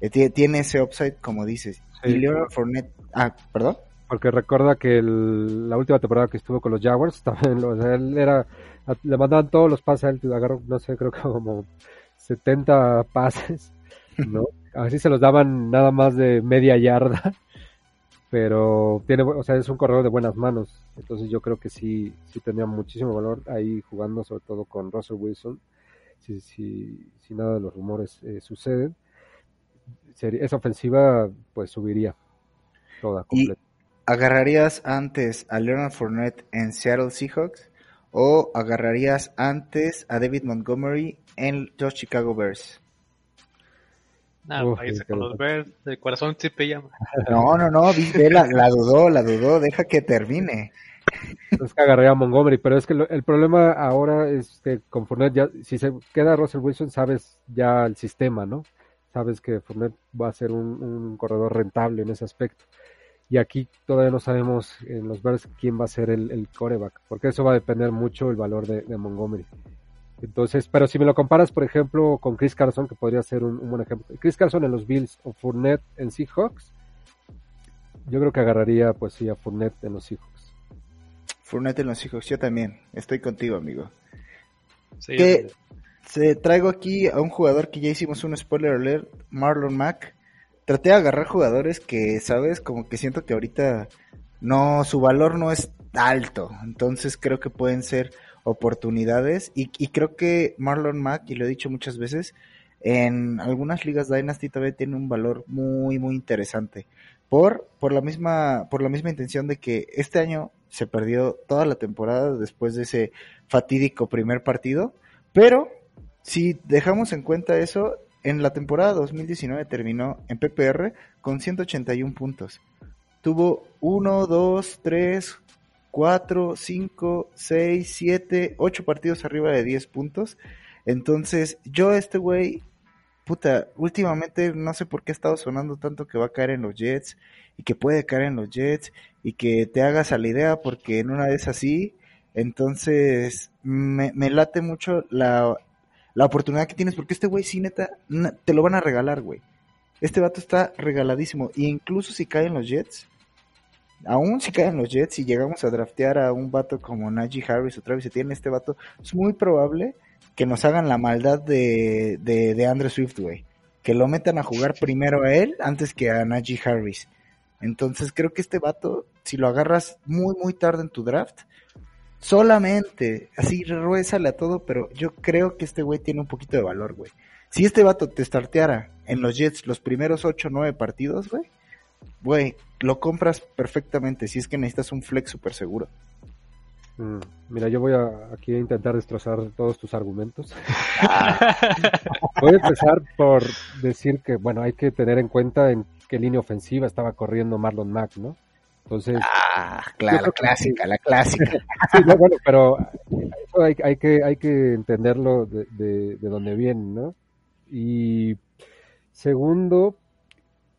S2: Eh, tie- Tiene ese upside, como dices.
S4: Sí.
S2: Y Leonard Fournette, ah, perdón.
S4: Porque recuerda que el- la última temporada que estuvo con los Jaguars, también, lo- o sea, él era, le mandaban todos los pases a él, agarró, no sé, creo que como 70 pases, ¿no? Así se los daban nada más de media yarda, pero tiene, o sea, es un corredor de buenas manos, entonces yo creo que sí, sí tenía muchísimo valor ahí jugando, sobre todo con Russell Wilson, si, si, si nada de los rumores eh, suceden, esa ofensiva pues subiría toda
S2: Y-
S4: completa.
S2: ¿Agarrarías antes a Leonard Fournette en Seattle Seahawks o agarrarías antes a David Montgomery en los Chicago Bears?
S3: Ah,
S4: Uf,
S3: váyase con los Bears, el corazón sí te llama.
S2: No, no, no, viste, la, la dudó, la dudó, deja que termine.
S4: Es que agarré a Montgomery, pero es que lo- el problema ahora es que con Fournette ya, si se queda Russell Wilson, sabes ya el sistema, ¿no? Sabes que Fournette va a ser un, un corredor rentable en ese aspecto. Y aquí todavía no sabemos en los Bears quién va a ser el, el coreback, porque eso va a depender mucho el valor de, de Montgomery. Entonces, pero si me lo comparas, por ejemplo, con Chris Carson, que podría ser un, un buen ejemplo. Chris Carson en los Bills o Fournette en Seahawks, yo creo que agarraría, pues sí, a Fournette en los Seahawks.
S2: Fournette en los Seahawks, yo también, estoy contigo, amigo.
S3: Sí, yo-
S2: Se traigo aquí a un jugador que ya hicimos un spoiler alert, Marlon Mack. Traté de agarrar jugadores que, sabes, como que siento que ahorita no, su valor no es alto. Entonces creo que pueden ser oportunidades. Y, y creo que Marlon Mack, y lo he dicho muchas veces, en algunas ligas Dynasty todavía tiene un valor muy, muy interesante. Por, por la misma, por la misma intención de que este año se perdió toda la temporada después de ese fatídico primer partido. Pero si dejamos en cuenta eso, en la temporada 2019 terminó en PPR con 181 puntos. Tuvo 1, 2, 3, 4, 5, 6, 7, 8 partidos arriba de 10 puntos. Entonces, yo este güey, puta, últimamente no sé por qué ha estado sonando tanto que va a caer en los Jets y que puede caer en los Jets y que te hagas a la idea porque en una vez así, entonces me, late mucho la, la oportunidad que tienes porque este güey sí neta te lo van a regalar, güey. Este vato está regaladísimo y incluso si caen los Jets, aún si caen los Jets y llegamos a draftear a un vato como Najee Harris o Travis Etienne, este vato es muy probable que nos hagan la maldad de, de, de Andrew Swift, güey. Que lo metan a jugar primero a él antes que a Najee Harris. Entonces creo que este vato, si lo agarras muy, muy tarde en tu draft, solamente, así ruésale a todo, pero yo creo que este güey tiene un poquito de valor, güey. Si este vato te starteara en los Jets los primeros 8 o 9 partidos, güey, güey, lo compras perfectamente si es que necesitas un flex súper seguro.
S4: Mm, Mira, yo voy a, aquí a intentar destrozar todos tus argumentos. voy a empezar por decir que, bueno, hay que tener en cuenta en qué línea ofensiva estaba corriendo Marlon Mack, ¿no? Entonces,
S2: Ah, claro, la
S4: que
S2: clásica, la clásica.
S4: sí, no, bueno, pero eso hay, hay que, hay que entenderlo de, de, de dónde viene, ¿no? Y segundo,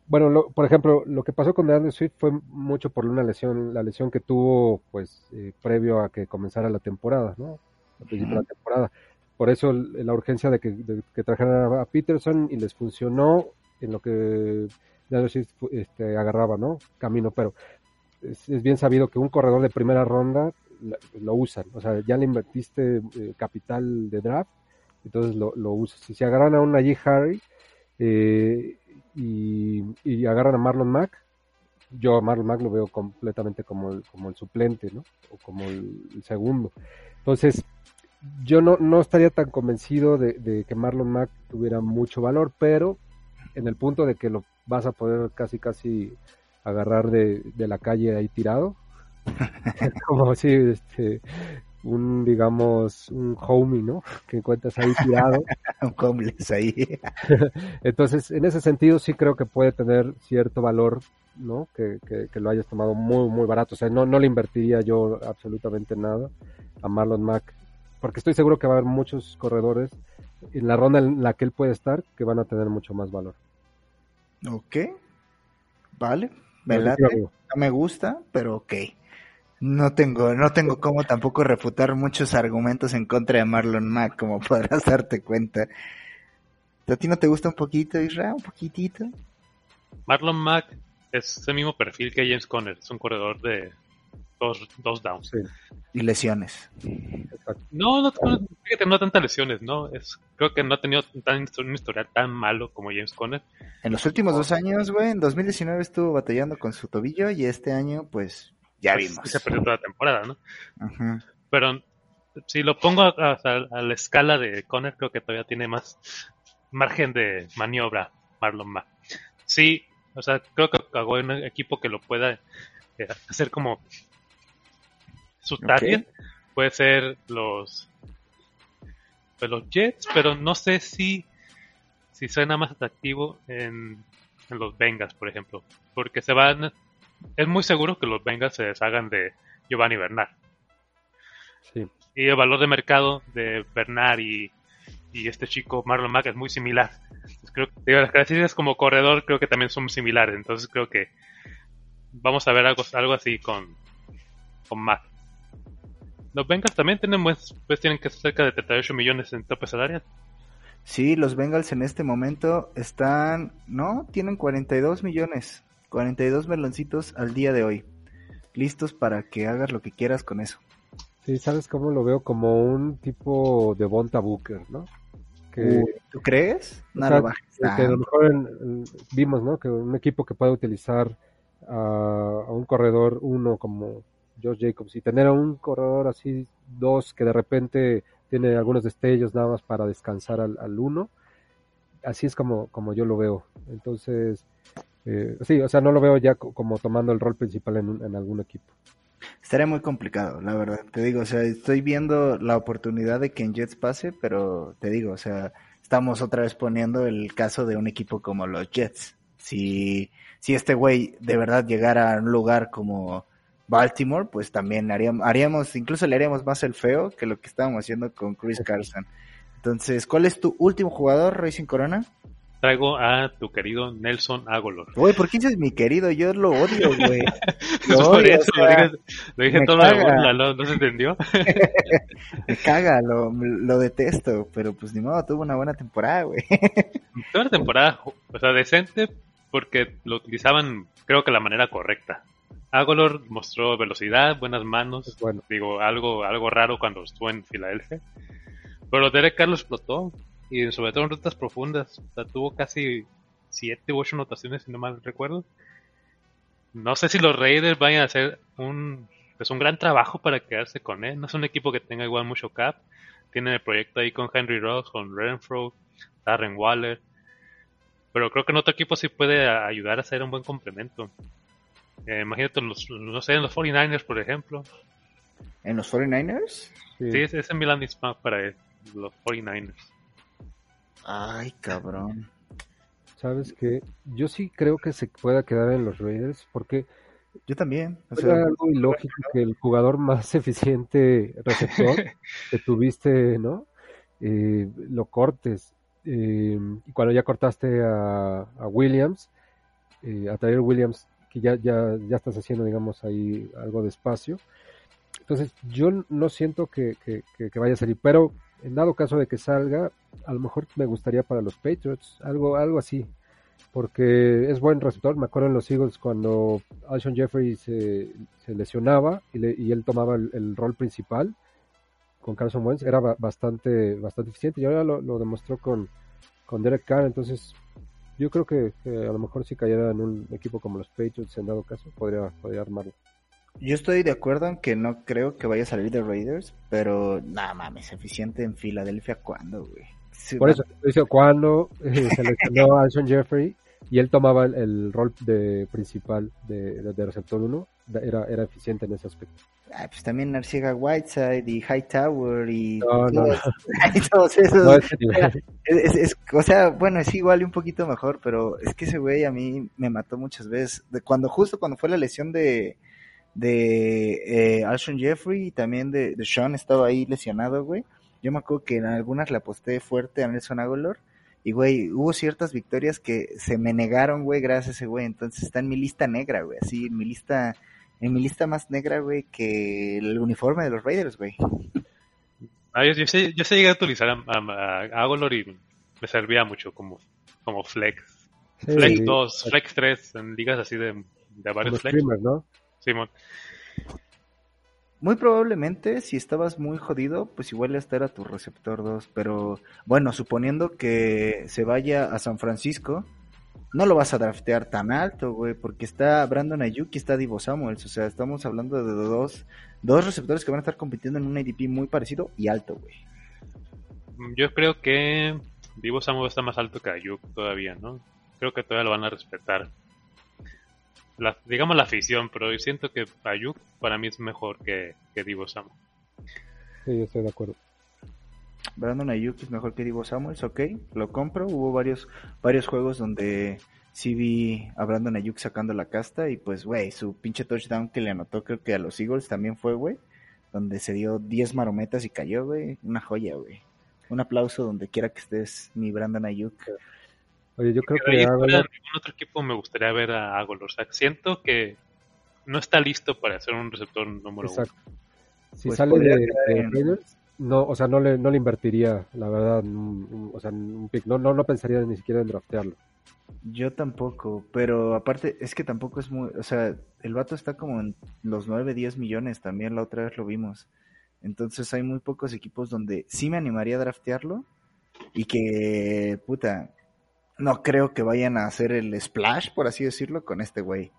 S4: bueno, lo- por ejemplo, lo que pasó con DeAndre Swift fue mucho por una lesión, la lesión que tuvo, pues, eh, previo a que comenzara la temporada, ¿no? Al principio de la temporada. Por eso la urgencia de que, de que trajeran a Peterson y les funcionó en lo que DeAndre Swift este, agarraba, ¿no? Camino, pero es, es bien sabido que un corredor de primera ronda lo usan, o sea, ya le invertiste eh, capital de draft, entonces lo, lo usas. Si se agarran a un Najee Harry eh, y, y agarran a Marlon Mack, yo a Marlon Mack lo veo completamente como el, como el suplente, ¿no? O como el, segundo. Entonces, yo no, no estaría tan convencido de, de que Marlon Mack tuviera mucho valor, pero en el punto de que lo vas a poder casi casi agarrar de, de la calle ahí tirado, como si este un digamos un homie, ¿no? Que encuentras ahí tirado.
S2: un homeless ahí.
S4: Entonces, en ese sentido sí creo que puede tener cierto valor, ¿no? Que, que, que lo hayas tomado muy, muy barato. O sea, no, no le invertiría yo absolutamente nada a Marlon Mack, porque estoy seguro que va a haber muchos corredores en la ronda en la que él puede estar que van a tener mucho más valor.
S2: Ok. Vale. Me me gusta, pero ok. No tengo, no tengo cómo tampoco refutar muchos argumentos en contra de Marlon Mack, como podrás darte cuenta. ¿A ti no te gusta un poquito, Israel? ¿Un poquitito?
S3: Marlon Mack es el mismo perfil que James Conner, es un corredor de dos, dos downs.
S4: Sí,
S2: Y lesiones.
S4: exacto.
S3: No, no, no, fíjate, no tantas lesiones, ¿no? Es, creo que no ha tenido tan, un historial tan malo como James Conner.
S2: En los últimos dos años, güey, en 2019 estuvo batallando con su tobillo y este año, pues, ya
S3: Pues,
S2: vimos.
S3: Se perdió toda la temporada, ¿no? Pero si lo pongo a, a- a la escala de Conner, creo que todavía tiene más margen de maniobra Marlon Mack. Sí, o sea, creo que hago un equipo que lo pueda eh, hacer como su target. Puede ser los pues los Jets, pero no sé si si suena más atractivo en, en los Bengals, por ejemplo, porque se van es muy seguro que los Bengals se deshagan de Giovanni Bernard.
S4: Sí.
S3: Y el valor de mercado de Bernard y, y este chico Marlon Mack es muy similar. Entonces, creo que digo, las características como corredor creo que también son similares. Entonces creo que vamos a ver algo, algo así con, con Mack. Los Bengals también tienen, pues, pues tienen que cerca de 38 millones en tope salarial.
S2: Sí, los Bengals en este momento están, no, tienen 42 millones, 42 meloncitos al día de hoy, listos para que hagas lo que quieras con eso.
S4: Sí, ¿sabes cómo lo veo? Como un tipo de Bonta Booker, ¿no? Que,
S2: Uy, ¿Tú crees? No
S4: sea,
S2: lo bajes
S4: que a lo mejor en- en- vimos, ¿no? Que un equipo que pueda utilizar a, a un corredor uno como Josh Jacobs y tener a un corredor así dos que de repente tiene algunos destellos nada más para descansar al, al uno, así es como, como yo lo veo. Entonces, eh, sí, o sea, no lo veo ya co- como tomando el rol principal en, un- en algún equipo.
S2: Estaría muy complicado, la verdad. Te digo, o sea, estoy viendo la oportunidad de que en Jets pase, pero te digo, o sea, estamos otra vez poniendo el caso de un equipo como los Jets. Si, si este güey de verdad llegara a un lugar como Baltimore, pues también haríamos, haríamos, incluso le haríamos más el feo que lo que estábamos haciendo con Chris Carson. Entonces, ¿cuál es tu último jugador, Racing Corona?
S3: Traigo a tu querido Nelson Agolor.
S2: Güey, ¿por qué dices mi querido? Yo lo odio, güey. Lo
S3: Por
S2: odio,
S3: eso
S2: o
S3: lo dije, lo dije
S2: me
S3: todo de
S2: caga.
S3: burla, ¿no? ¿No se entendió?
S2: Me caga, lo, lo detesto, pero pues ni modo, tuvo una buena temporada, güey.
S3: Fue una temporada, o sea, decente porque lo utilizaban, creo que la manera correcta. Agolor mostró velocidad, buenas manos,
S4: Bueno.
S3: digo, algo, algo raro cuando estuvo en Filadelfia. Pero Derek Carr lo explotó, y sobre todo en rutas profundas. O sea, tuvo casi 7 u 8 anotaciones, si no mal recuerdo. No sé si los Raiders vayan a hacer un, pues un gran trabajo para quedarse con él. No es un equipo que tenga igual mucho cap. Tienen el proyecto ahí con Henry Ross, con Renfro, Darren Waller. Pero creo que en otro equipo sí puede ayudar a ser un buen complemento. Eh, imagínate, los, no sé, en los 49ers, por ejemplo.
S2: ¿En los 49ers?
S3: Sí, sí ese es el Milan para los 49ers.
S2: Ay, cabrón.
S4: Sabes que yo sí creo que se pueda quedar en los Raiders porque
S2: yo también.
S4: O sea, algo ilógico que el jugador más eficiente receptor que tuviste, ¿no? Eh, lo cortes. Eh, y cuando ya cortaste a, Williams, eh, a Tyler Williams, que ya, ya, ya estás haciendo, digamos, ahí algo de espacio. Entonces, yo no siento que, que, vaya a salir, pero en dado caso de que salga, a lo mejor me gustaría para los Patriots, algo, algo así porque es buen receptor. Me acuerdo en los Eagles cuando Alshon Jeffrey se, lesionaba y, él tomaba el, rol principal con Carson Wentz, era bastante, bastante eficiente y ahora lo, demostró con, con Derek Carr. Entonces, yo creo que, a lo mejor si cayera en un equipo como los Patriots, en dado caso, podría, podría armarlo.
S2: Yo estoy de acuerdo en que no creo que vaya a salir de Raiders, pero nada mames, eficiente en Filadelfia, ¿cuándo, güey?
S4: Por eso dice cuando eh, se lesionó a Alshon Jeffrey y él tomaba el, rol de principal de, de, receptor 1, era, era eficiente en ese aspecto.
S2: Ah, pues también Narciga Whiteside y Hightower y,
S4: no, no,
S2: todos, esos. es, o sea, bueno, es igual y un poquito mejor, pero es que ese güey a mí me mató muchas veces. De cuando justo cuando fue la lesión de de eh, Alshon Jeffrey y también de, de Sean estaba ahí lesionado, güey. Yo me acuerdo que en algunas le aposté fuerte a Nelson Aguilar y, güey, hubo ciertas victorias que se me negaron, güey, gracias a ese güey. Entonces está en mi lista negra, güey. Así, en mi lista, en mi lista más negra, güey, que el uniforme de los Raiders, güey.
S3: Ah, yo, sé, yo sé llegué a utilizar a, a, y me servía mucho como, como flex. flex 2, flex 3, en ligas así de, de varios flex.
S4: ¿no?
S3: Simón.
S2: Muy probablemente, si estabas muy jodido, pues igual este era tu receptor 2. Pero bueno, suponiendo que se vaya a San Francisco, no lo vas a draftear tan alto, güey, porque está Brandon Ayuk y está Divo Samuels. O sea, estamos hablando de dos, dos receptores que van a estar compitiendo en un ADP muy parecido y alto, güey.
S3: Yo creo que Divo Samuels está más alto que Ayuk todavía, ¿no? Creo que todavía lo van a respetar la, digamos la afición, pero yo siento que Ayuk para mí es mejor que, que Divo Samuel.
S4: Sí, yo estoy de acuerdo.
S2: Brandon Ayuk es mejor que Divo Samuels, ok, lo compro. Hubo varios, varios juegos donde sí vi a Brandon Ayuk sacando la casta y pues, güey, su pinche touchdown que le anotó creo que a los Eagles también fue, güey, donde se dio 10 marometas y cayó, güey, una joya, güey. Un aplauso donde quiera que estés, mi Brandon Ayuk.
S4: Oye, yo creo que
S3: En ningún otro equipo me gustaría ver a Agolor. O sea, siento que no está listo para ser un receptor número Exacto. uno.
S4: Si pues sale de, Raiders, no, o sea, no le, no le invertiría, la verdad, o sea, un pick. No, no, no pensaría ni siquiera en draftearlo.
S2: Yo tampoco, pero aparte es que tampoco es muy, o sea, el vato está como en los 9, 10 millones también, la otra vez lo vimos. Entonces hay muy pocos equipos donde sí me animaría a draftearlo y que, puta, no creo que vayan a hacer el splash, por así decirlo, con este güey.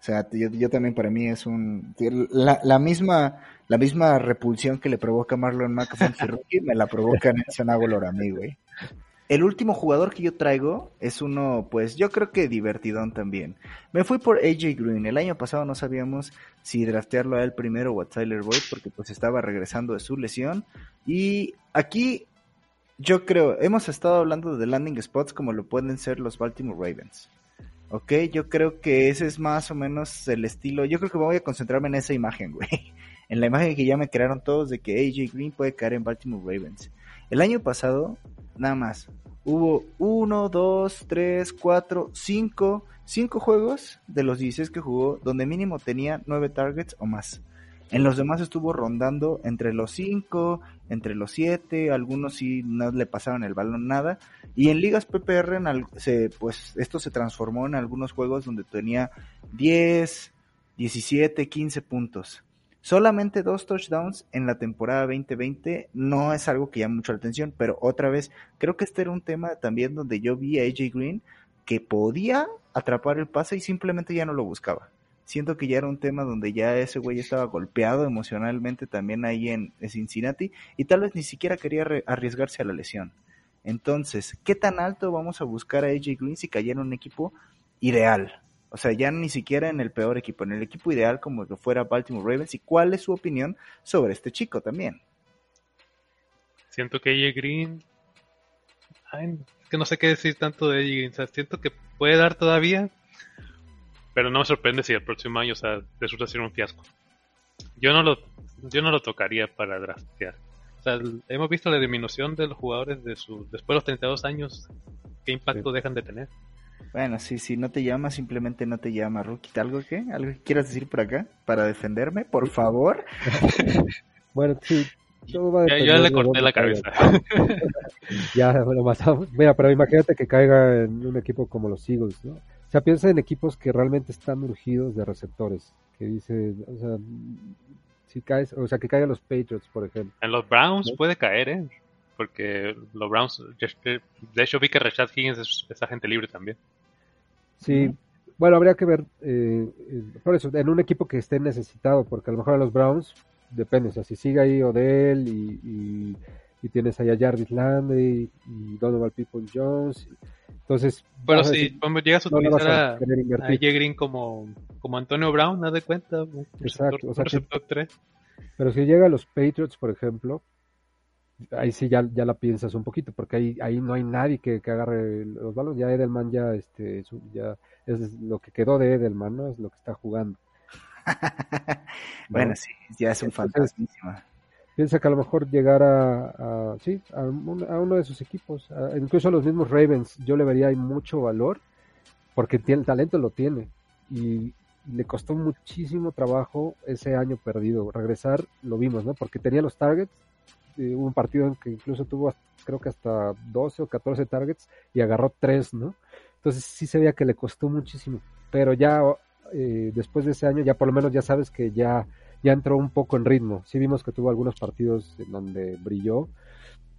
S2: O sea, yo, también para mí es un... La, misma la misma repulsión que le provoca Marlon Rookie me la provoca Nelson Aguilar a mí, güey. El último jugador que yo traigo es uno, pues yo creo que divertidón también. Me fui por AJ Green. El año pasado no sabíamos si draftearlo a él primero o a Tyler Boyd porque pues estaba regresando de su lesión. Y aquí yo creo, hemos estado hablando de landing spots como lo pueden ser los Baltimore Ravens. Ok, yo creo que ese es más o menos el estilo. Yo creo que voy a concentrarme en esa imagen, güey. En la imagen que ya me crearon todos de que AJ Green puede caer en Baltimore Ravens. El año pasado, nada más, hubo uno, dos, tres, cuatro, cinco, cinco juegos de los 16 que jugó donde mínimo tenía nueve targets o más. En los demás estuvo rondando entre los 5, entre los 7, algunos sí no le pasaron el balón nada. Y en ligas PPR, se, pues esto se transformó en algunos juegos donde tenía 10, 17, 15 puntos. Solamente dos touchdowns en la temporada 2020 no es algo que llame mucho la atención, pero otra vez, creo que este era un tema también donde yo vi a AJ Green que podía atrapar el pase y simplemente ya no lo buscaba siento que ya era un tema donde ya ese güey estaba golpeado emocionalmente también ahí en Cincinnati y tal vez ni siquiera quería arriesgarse a la lesión. Entonces, ¿qué tan alto vamos a buscar a AJ Green si cayera en un equipo ideal? O sea, ya ni siquiera en el peor equipo, en el equipo ideal como que fuera Baltimore Ravens. ¿Y cuál es su opinión sobre este chico también?
S3: Siento que AJ Green. Ay, es que no sé qué decir tanto de AJ Green. Siento que puede dar todavía. Pero no me sorprende si el próximo año o sea, resulta ser un fiasco. Yo no lo, yo no lo tocaría para draftear. O sea, hemos visto la disminución de los jugadores de su, después de los 32 años. ¿Qué impacto dejan de tener?
S2: Bueno, sí, si no te llama, simplemente no te llama, Rookie. ¿Algo que? ¿Algo que quieras decir por acá? Para defenderme, por favor.
S4: bueno, sí.
S3: Ya, yo le corté la cabeza.
S4: ya, bueno, más. Mira, pero imagínate que caiga en un equipo como los Eagles, ¿no? Sea, piensa en equipos que realmente están urgidos de receptores. Que dice, o sea, si caes, o sea, que caigan los Patriots, por ejemplo.
S3: En los Browns puede caer, ¿eh? Porque los Browns, de hecho vi que Rashad Higgins es, es agente libre también.
S4: Sí, bueno, habría que ver, eh, eh, por eso, en un equipo que esté necesitado, porque a lo mejor a los Browns, depende, o sea, si sigue ahí Odell y, y, tienes ahí a Jarvis Landry y Donovan People Jones, entonces...
S3: Pero si llegas a utilizar a, a, Green como, como Antonio Brown, haz de cuenta,
S4: Exacto, o sea, Pero si llega a los Patriots, por ejemplo, ahí sí ya, ya la piensas un poquito, porque ahí, ahí no hay nadie que, agarre los balones, ya Edelman ya, este, ya es lo que quedó de Edelman, ¿no? Es lo que está jugando.
S2: bueno, sí, ya es un fantasma.
S4: Piensa que a lo mejor llegar a, sí, a, uno de sus equipos, incluso a los mismos Ravens, yo le vería mucho valor, porque tiene, el talento lo tiene, y le costó muchísimo trabajo ese año perdido. Regresar, lo vimos, ¿no? Porque tenía los targets, eh, un partido en que incluso tuvo creo que hasta 12 o 14 targets y agarró 3, ¿no? Entonces sí se veía que le costó muchísimo, pero ya eh, después de ese año ya por lo menos ya sabes que ya, ya entró un poco en ritmo. Sí vimos que tuvo algunos partidos en donde brilló,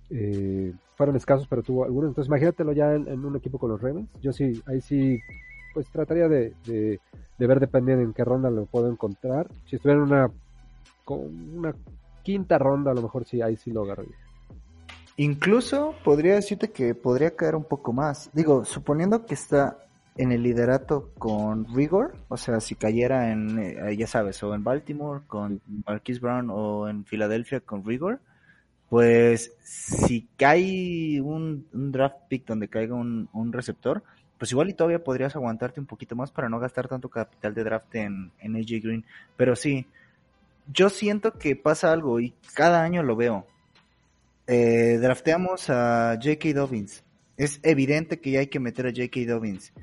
S4: eh, fueron escasos, pero tuvo algunos. Entonces imagínatelo ya en, un equipo con los Ravens. Yo sí, ahí sí, pues trataría de, de, ver dependiendo en qué ronda lo puedo encontrar. Si estuviera en una, una quinta ronda, a lo mejor sí, ahí sí lo agarraría.
S2: Incluso podría decirte que podría caer un poco más. Digo, suponiendo que está en el liderato con Rigor, o sea, si cayera en, eh, ya sabes, o en Baltimore con Marquis Brown o en Filadelfia con Rigor, pues si cae un, draft pick donde caiga un, un, receptor, pues igual y todavía podrías aguantarte un poquito más para no gastar tanto capital de draft en, en AJ Green. Pero sí, yo siento que pasa algo y cada año lo veo. Eh, drafteamos a J.K. Dobbins. Es evidente que ya hay que meter a J.K. Dobbins.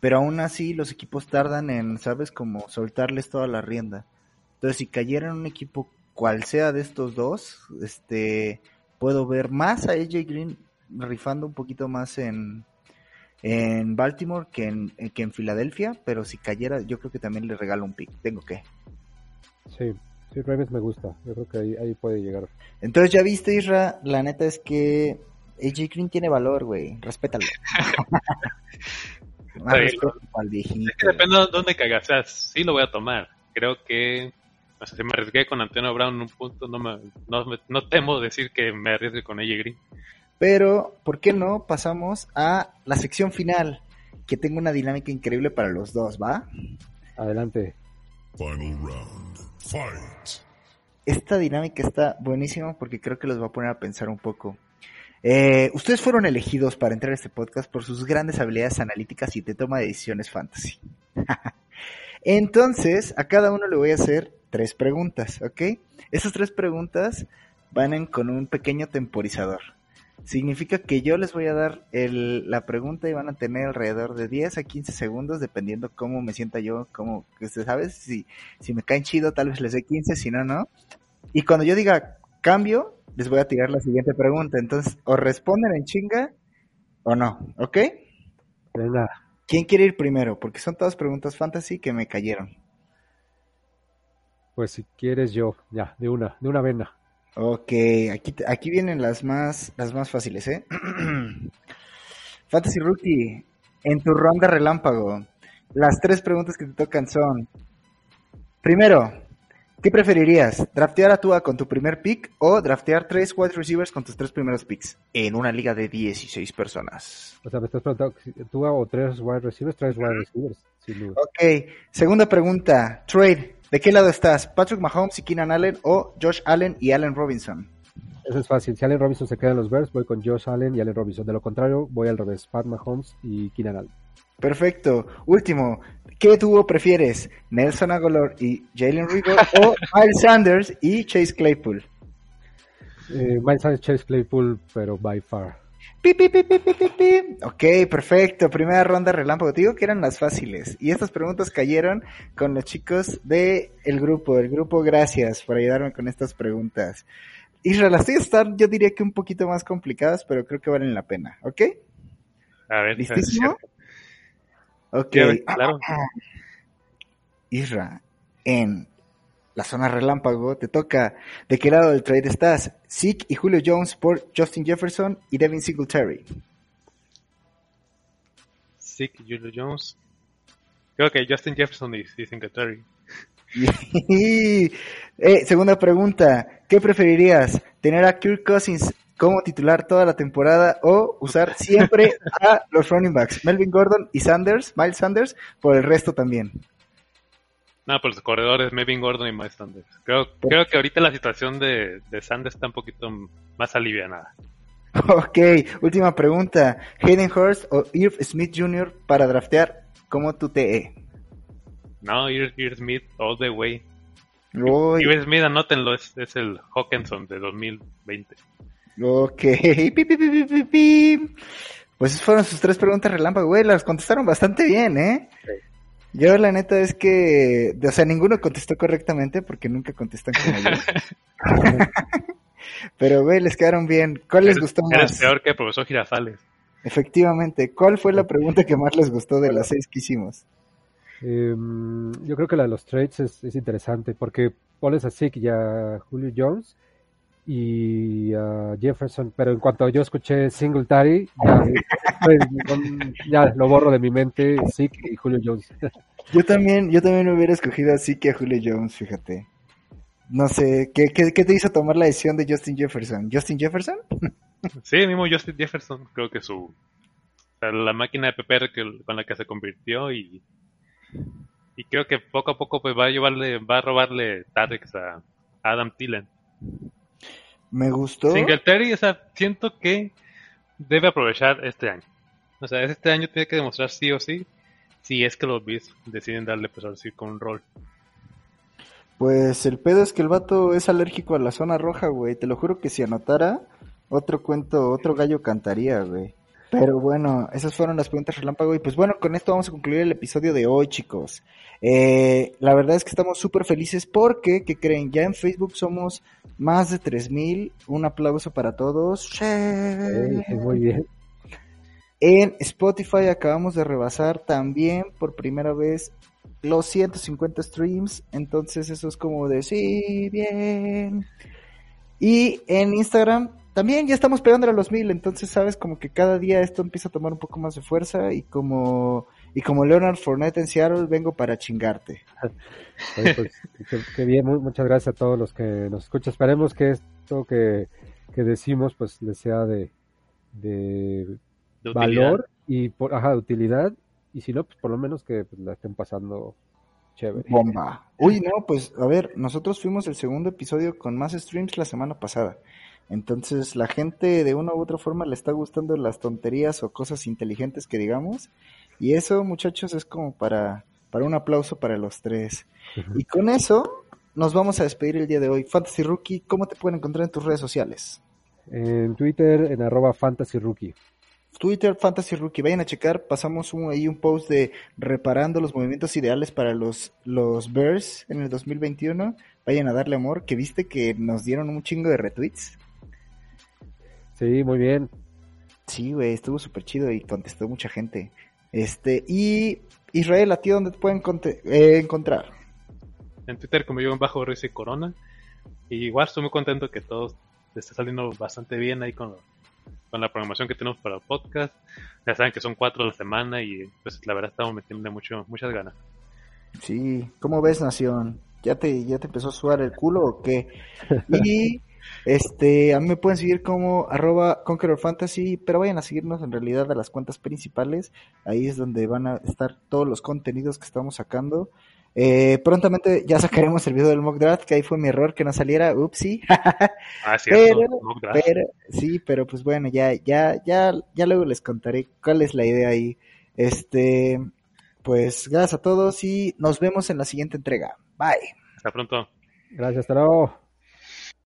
S2: Pero aún así los equipos tardan en, ¿sabes? Como soltarles toda la rienda. Entonces si cayera en un equipo cual sea de estos dos, este, puedo ver más a AJ Green rifando un poquito más en, en Baltimore que en, que en Filadelfia, pero si cayera yo creo que también le regalo un pick. Tengo que.
S4: Sí, Sí, Ravens me gusta. Yo creo que ahí, ahí puede llegar.
S2: Entonces, ya viste, Isra, la neta es que AJ Green tiene valor, güey. Respétalo.
S3: Más respeto Es que depende de dónde caiga. O sea, sí lo voy a tomar. Creo que. O sea, si me arriesgué con Antonio Brown en un punto, no, me, no, no temo decir que me arriesgue con AJ Green.
S2: Pero, ¿por qué no pasamos a la sección final? Que tengo una dinámica increíble para los dos, ¿va?
S4: Adelante.
S5: Final round. Fight.
S2: Esta dinámica está buenísima porque creo que los va a poner a pensar un poco. Eh, ustedes fueron elegidos para entrar a este podcast por sus grandes habilidades analíticas y de toma de decisiones fantasy. Entonces, a cada uno le voy a hacer tres preguntas, ¿ok? Esas tres preguntas van con un pequeño temporizador significa que yo les voy a dar la pregunta y van a tener alrededor de 10 a 15 segundos dependiendo cómo me sienta yo, que usted sabe, si, si me caen chido tal vez les dé 15, si no, no. Y cuando yo diga cambio, les voy a tirar la siguiente pregunta. Entonces, o responden en chinga o no, ¿ok?
S4: Venga.
S2: ¿Quién quiere ir primero? Porque son todas preguntas fantasy que me cayeron.
S4: Pues si quieres yo, ya, de una, de una vena.
S2: Ok, aquí, aquí vienen las más, las más fáciles, ¿eh? Fantasy Rookie, en tu ronda relámpago, las tres preguntas que te tocan son, primero, ¿Qué preferirías? ¿Draftear a Tua con tu primer pick o draftear tres wide receivers con tus tres primeros picks? En una liga de 16 personas.
S4: O sea, me estás preguntando, ¿tú o tres wide receivers? Tres wide receivers, sin duda.
S2: Ok, segunda pregunta. Trade, ¿de qué lado estás? ¿Patrick Mahomes y Keenan Allen o Josh Allen y Allen Robinson?
S4: Eso es fácil. Si Allen Robinson se queda en los Bears, voy con Josh Allen y Allen Robinson. De lo contrario, voy al revés. Pat Mahomes y Keenan Allen.
S2: Perfecto. Último, ¿qué dúo prefieres? ¿Nelson Aguilar y Jalen Rigor o Miles Sanders y Chase Claypool?
S4: Eh, Miles Sanders, Chase Claypool, pero by far.
S2: Pi, pi, pi, pi, pi, pi, pi. Ok, perfecto. Primera ronda relámpago. Te digo que eran las fáciles. Y estas preguntas cayeron con los chicos del el grupo. El grupo, gracias por ayudarme con estas preguntas. Israel, las tuyas están, yo diría que un poquito más complicadas, pero creo que valen la pena. ¿Ok?
S3: A ver,
S2: ¿Listísimo? Ok.
S3: Claro.
S2: Isra, en la zona relámpago te toca de qué lado del trade estás. Zeke y Julio Jones por Justin Jefferson y Devin Singletary.
S3: Zeke, Julio Jones. Creo que Justin Jefferson y, y Singletary.
S2: Eh, segunda pregunta, ¿qué preferirías? ¿Tener a Kirk Cousins como titular toda la temporada o usar siempre a los running backs, Melvin Gordon y Sanders, Miles Sanders, por el resto también?
S3: No, por los corredores, Melvin Gordon y Miles Sanders. Creo, creo que ahorita la situación de, de Sanders está un poquito más alivianada.
S2: Ok, última pregunta. Hayden Hurst o Irv Smith Jr. para draftear como tu TE.
S3: No, Irv, Irv Smith, all the way. Irv Smith, anótenlo, es, es el Hawkinson de 2020.
S2: Ok, pi, pi, pi, pi, pi, pi. Pues esas fueron sus tres preguntas relámpago, güey, las contestaron bastante bien, ¿eh? Yo la neta es que, o sea, ninguno contestó correctamente porque nunca contestan como yo. Pero, güey, les quedaron bien. ¿Cuál les gustó
S3: Eres
S2: más?
S3: peor que el profesor Girafales.
S2: Efectivamente, ¿cuál fue la pregunta que más les gustó de las seis que hicimos?
S4: Em, yo creo que la de los trades es, es interesante porque pones a Zeke y a Julio Jones y a Jefferson, pero en cuanto yo escuché Singletary, ya, pues, ya lo borro de mi mente, Zeke y Julio Jones.
S2: Yo también, yo también hubiera escogido así que a Julio Jones, fíjate. No sé, ¿qué, qué, qué te hizo tomar la decisión de Justin Jefferson? ¿Justin Jefferson?
S3: Sí, mismo Justin Jefferson, creo que su. la máquina de PPR que, con la que se convirtió y. Y creo que poco a poco pues va a llevarle, va a robarle targets a Adam Thielen.
S2: Me gustó.
S3: Singletary, o sea, siento que debe aprovechar este año. O sea, este año tiene que demostrar sí o sí si es que los Beats deciden darle pues ahora sí con un rol.
S2: Pues el pedo es que el vato es alérgico a la zona roja, güey. Te lo juro que si anotara, otro cuento, otro gallo cantaría, güey. Pero bueno, esas fueron las preguntas relámpago. Y pues bueno, con esto vamos a concluir el episodio de hoy, chicos. Eh, la verdad es que estamos súper felices porque, ¿qué creen? Ya en Facebook somos más de 3000. Un aplauso para todos.
S4: Muy bien.
S2: En Spotify acabamos de rebasar también por primera vez los 150 streams. Entonces eso es como de sí, bien. Y en Instagram también ya estamos pegándole a los mil. Entonces sabes como que cada día esto empieza a tomar un poco más de fuerza. Y como, y como Leonard Fournette en Seattle, vengo para chingarte.
S4: Oye, pues, qué, qué bien, mu- muchas gracias a todos los que nos escuchan. Esperemos que esto que, que decimos pues les sea de, de valor y por, ajá, de utilidad. Y si no, pues por lo menos que pues, la estén pasando chévere.
S2: Bomba. Uy, no, pues a ver, nosotros fuimos el segundo episodio con más streams la semana pasada. Entonces, la gente de una u otra forma le está gustando las tonterías o cosas inteligentes que digamos. Y eso, muchachos, es como para, para un aplauso para los tres. Y con eso, nos vamos a despedir el día de hoy. Fantasy Rookie, ¿cómo te pueden encontrar en tus redes sociales?
S4: En Twitter, en arroba fantasy rookie.
S2: Twitter Fantasy Rookie, vayan a checar, pasamos un, ahí un post de reparando los movimientos ideales para los, los Bears en el 2021. Vayan a darle amor, que viste que nos dieron un chingo de retweets.
S4: Sí, muy bien.
S2: Sí, güey, estuvo súper chido y contestó mucha gente. Este, y Israel, ¿a ti dónde te pueden eh, encontrar?
S3: En Twitter como yo en bajo Ruiz y Corona. Y igual estoy muy contento que todo está saliendo bastante bien ahí con, con la programación que tenemos para el podcast. Ya saben que son cuatro a la semana y pues la verdad estamos metiendo mucho, muchas ganas.
S2: Sí, ¿cómo ves, Nación? ¿Ya te, ya te empezó a sudar el culo o qué? Y este, a mí me pueden seguir como arroba Conqueror Fantasy, pero vayan a seguirnos en realidad a las cuentas principales. Ahí es donde van a estar todos los contenidos que estamos sacando. Eh, prontamente ya sacaremos el video del mock draft, que ahí fue mi error que no saliera, upsi.
S3: Ah, es cierto,
S2: pero,
S3: mock draft.
S2: pero, sí, pero pues bueno, ya, ya, ya, ya luego les contaré cuál es la idea ahí. Este, pues gracias a todos y nos vemos en la siguiente entrega. Bye.
S3: Hasta pronto.
S4: Gracias, hasta luego.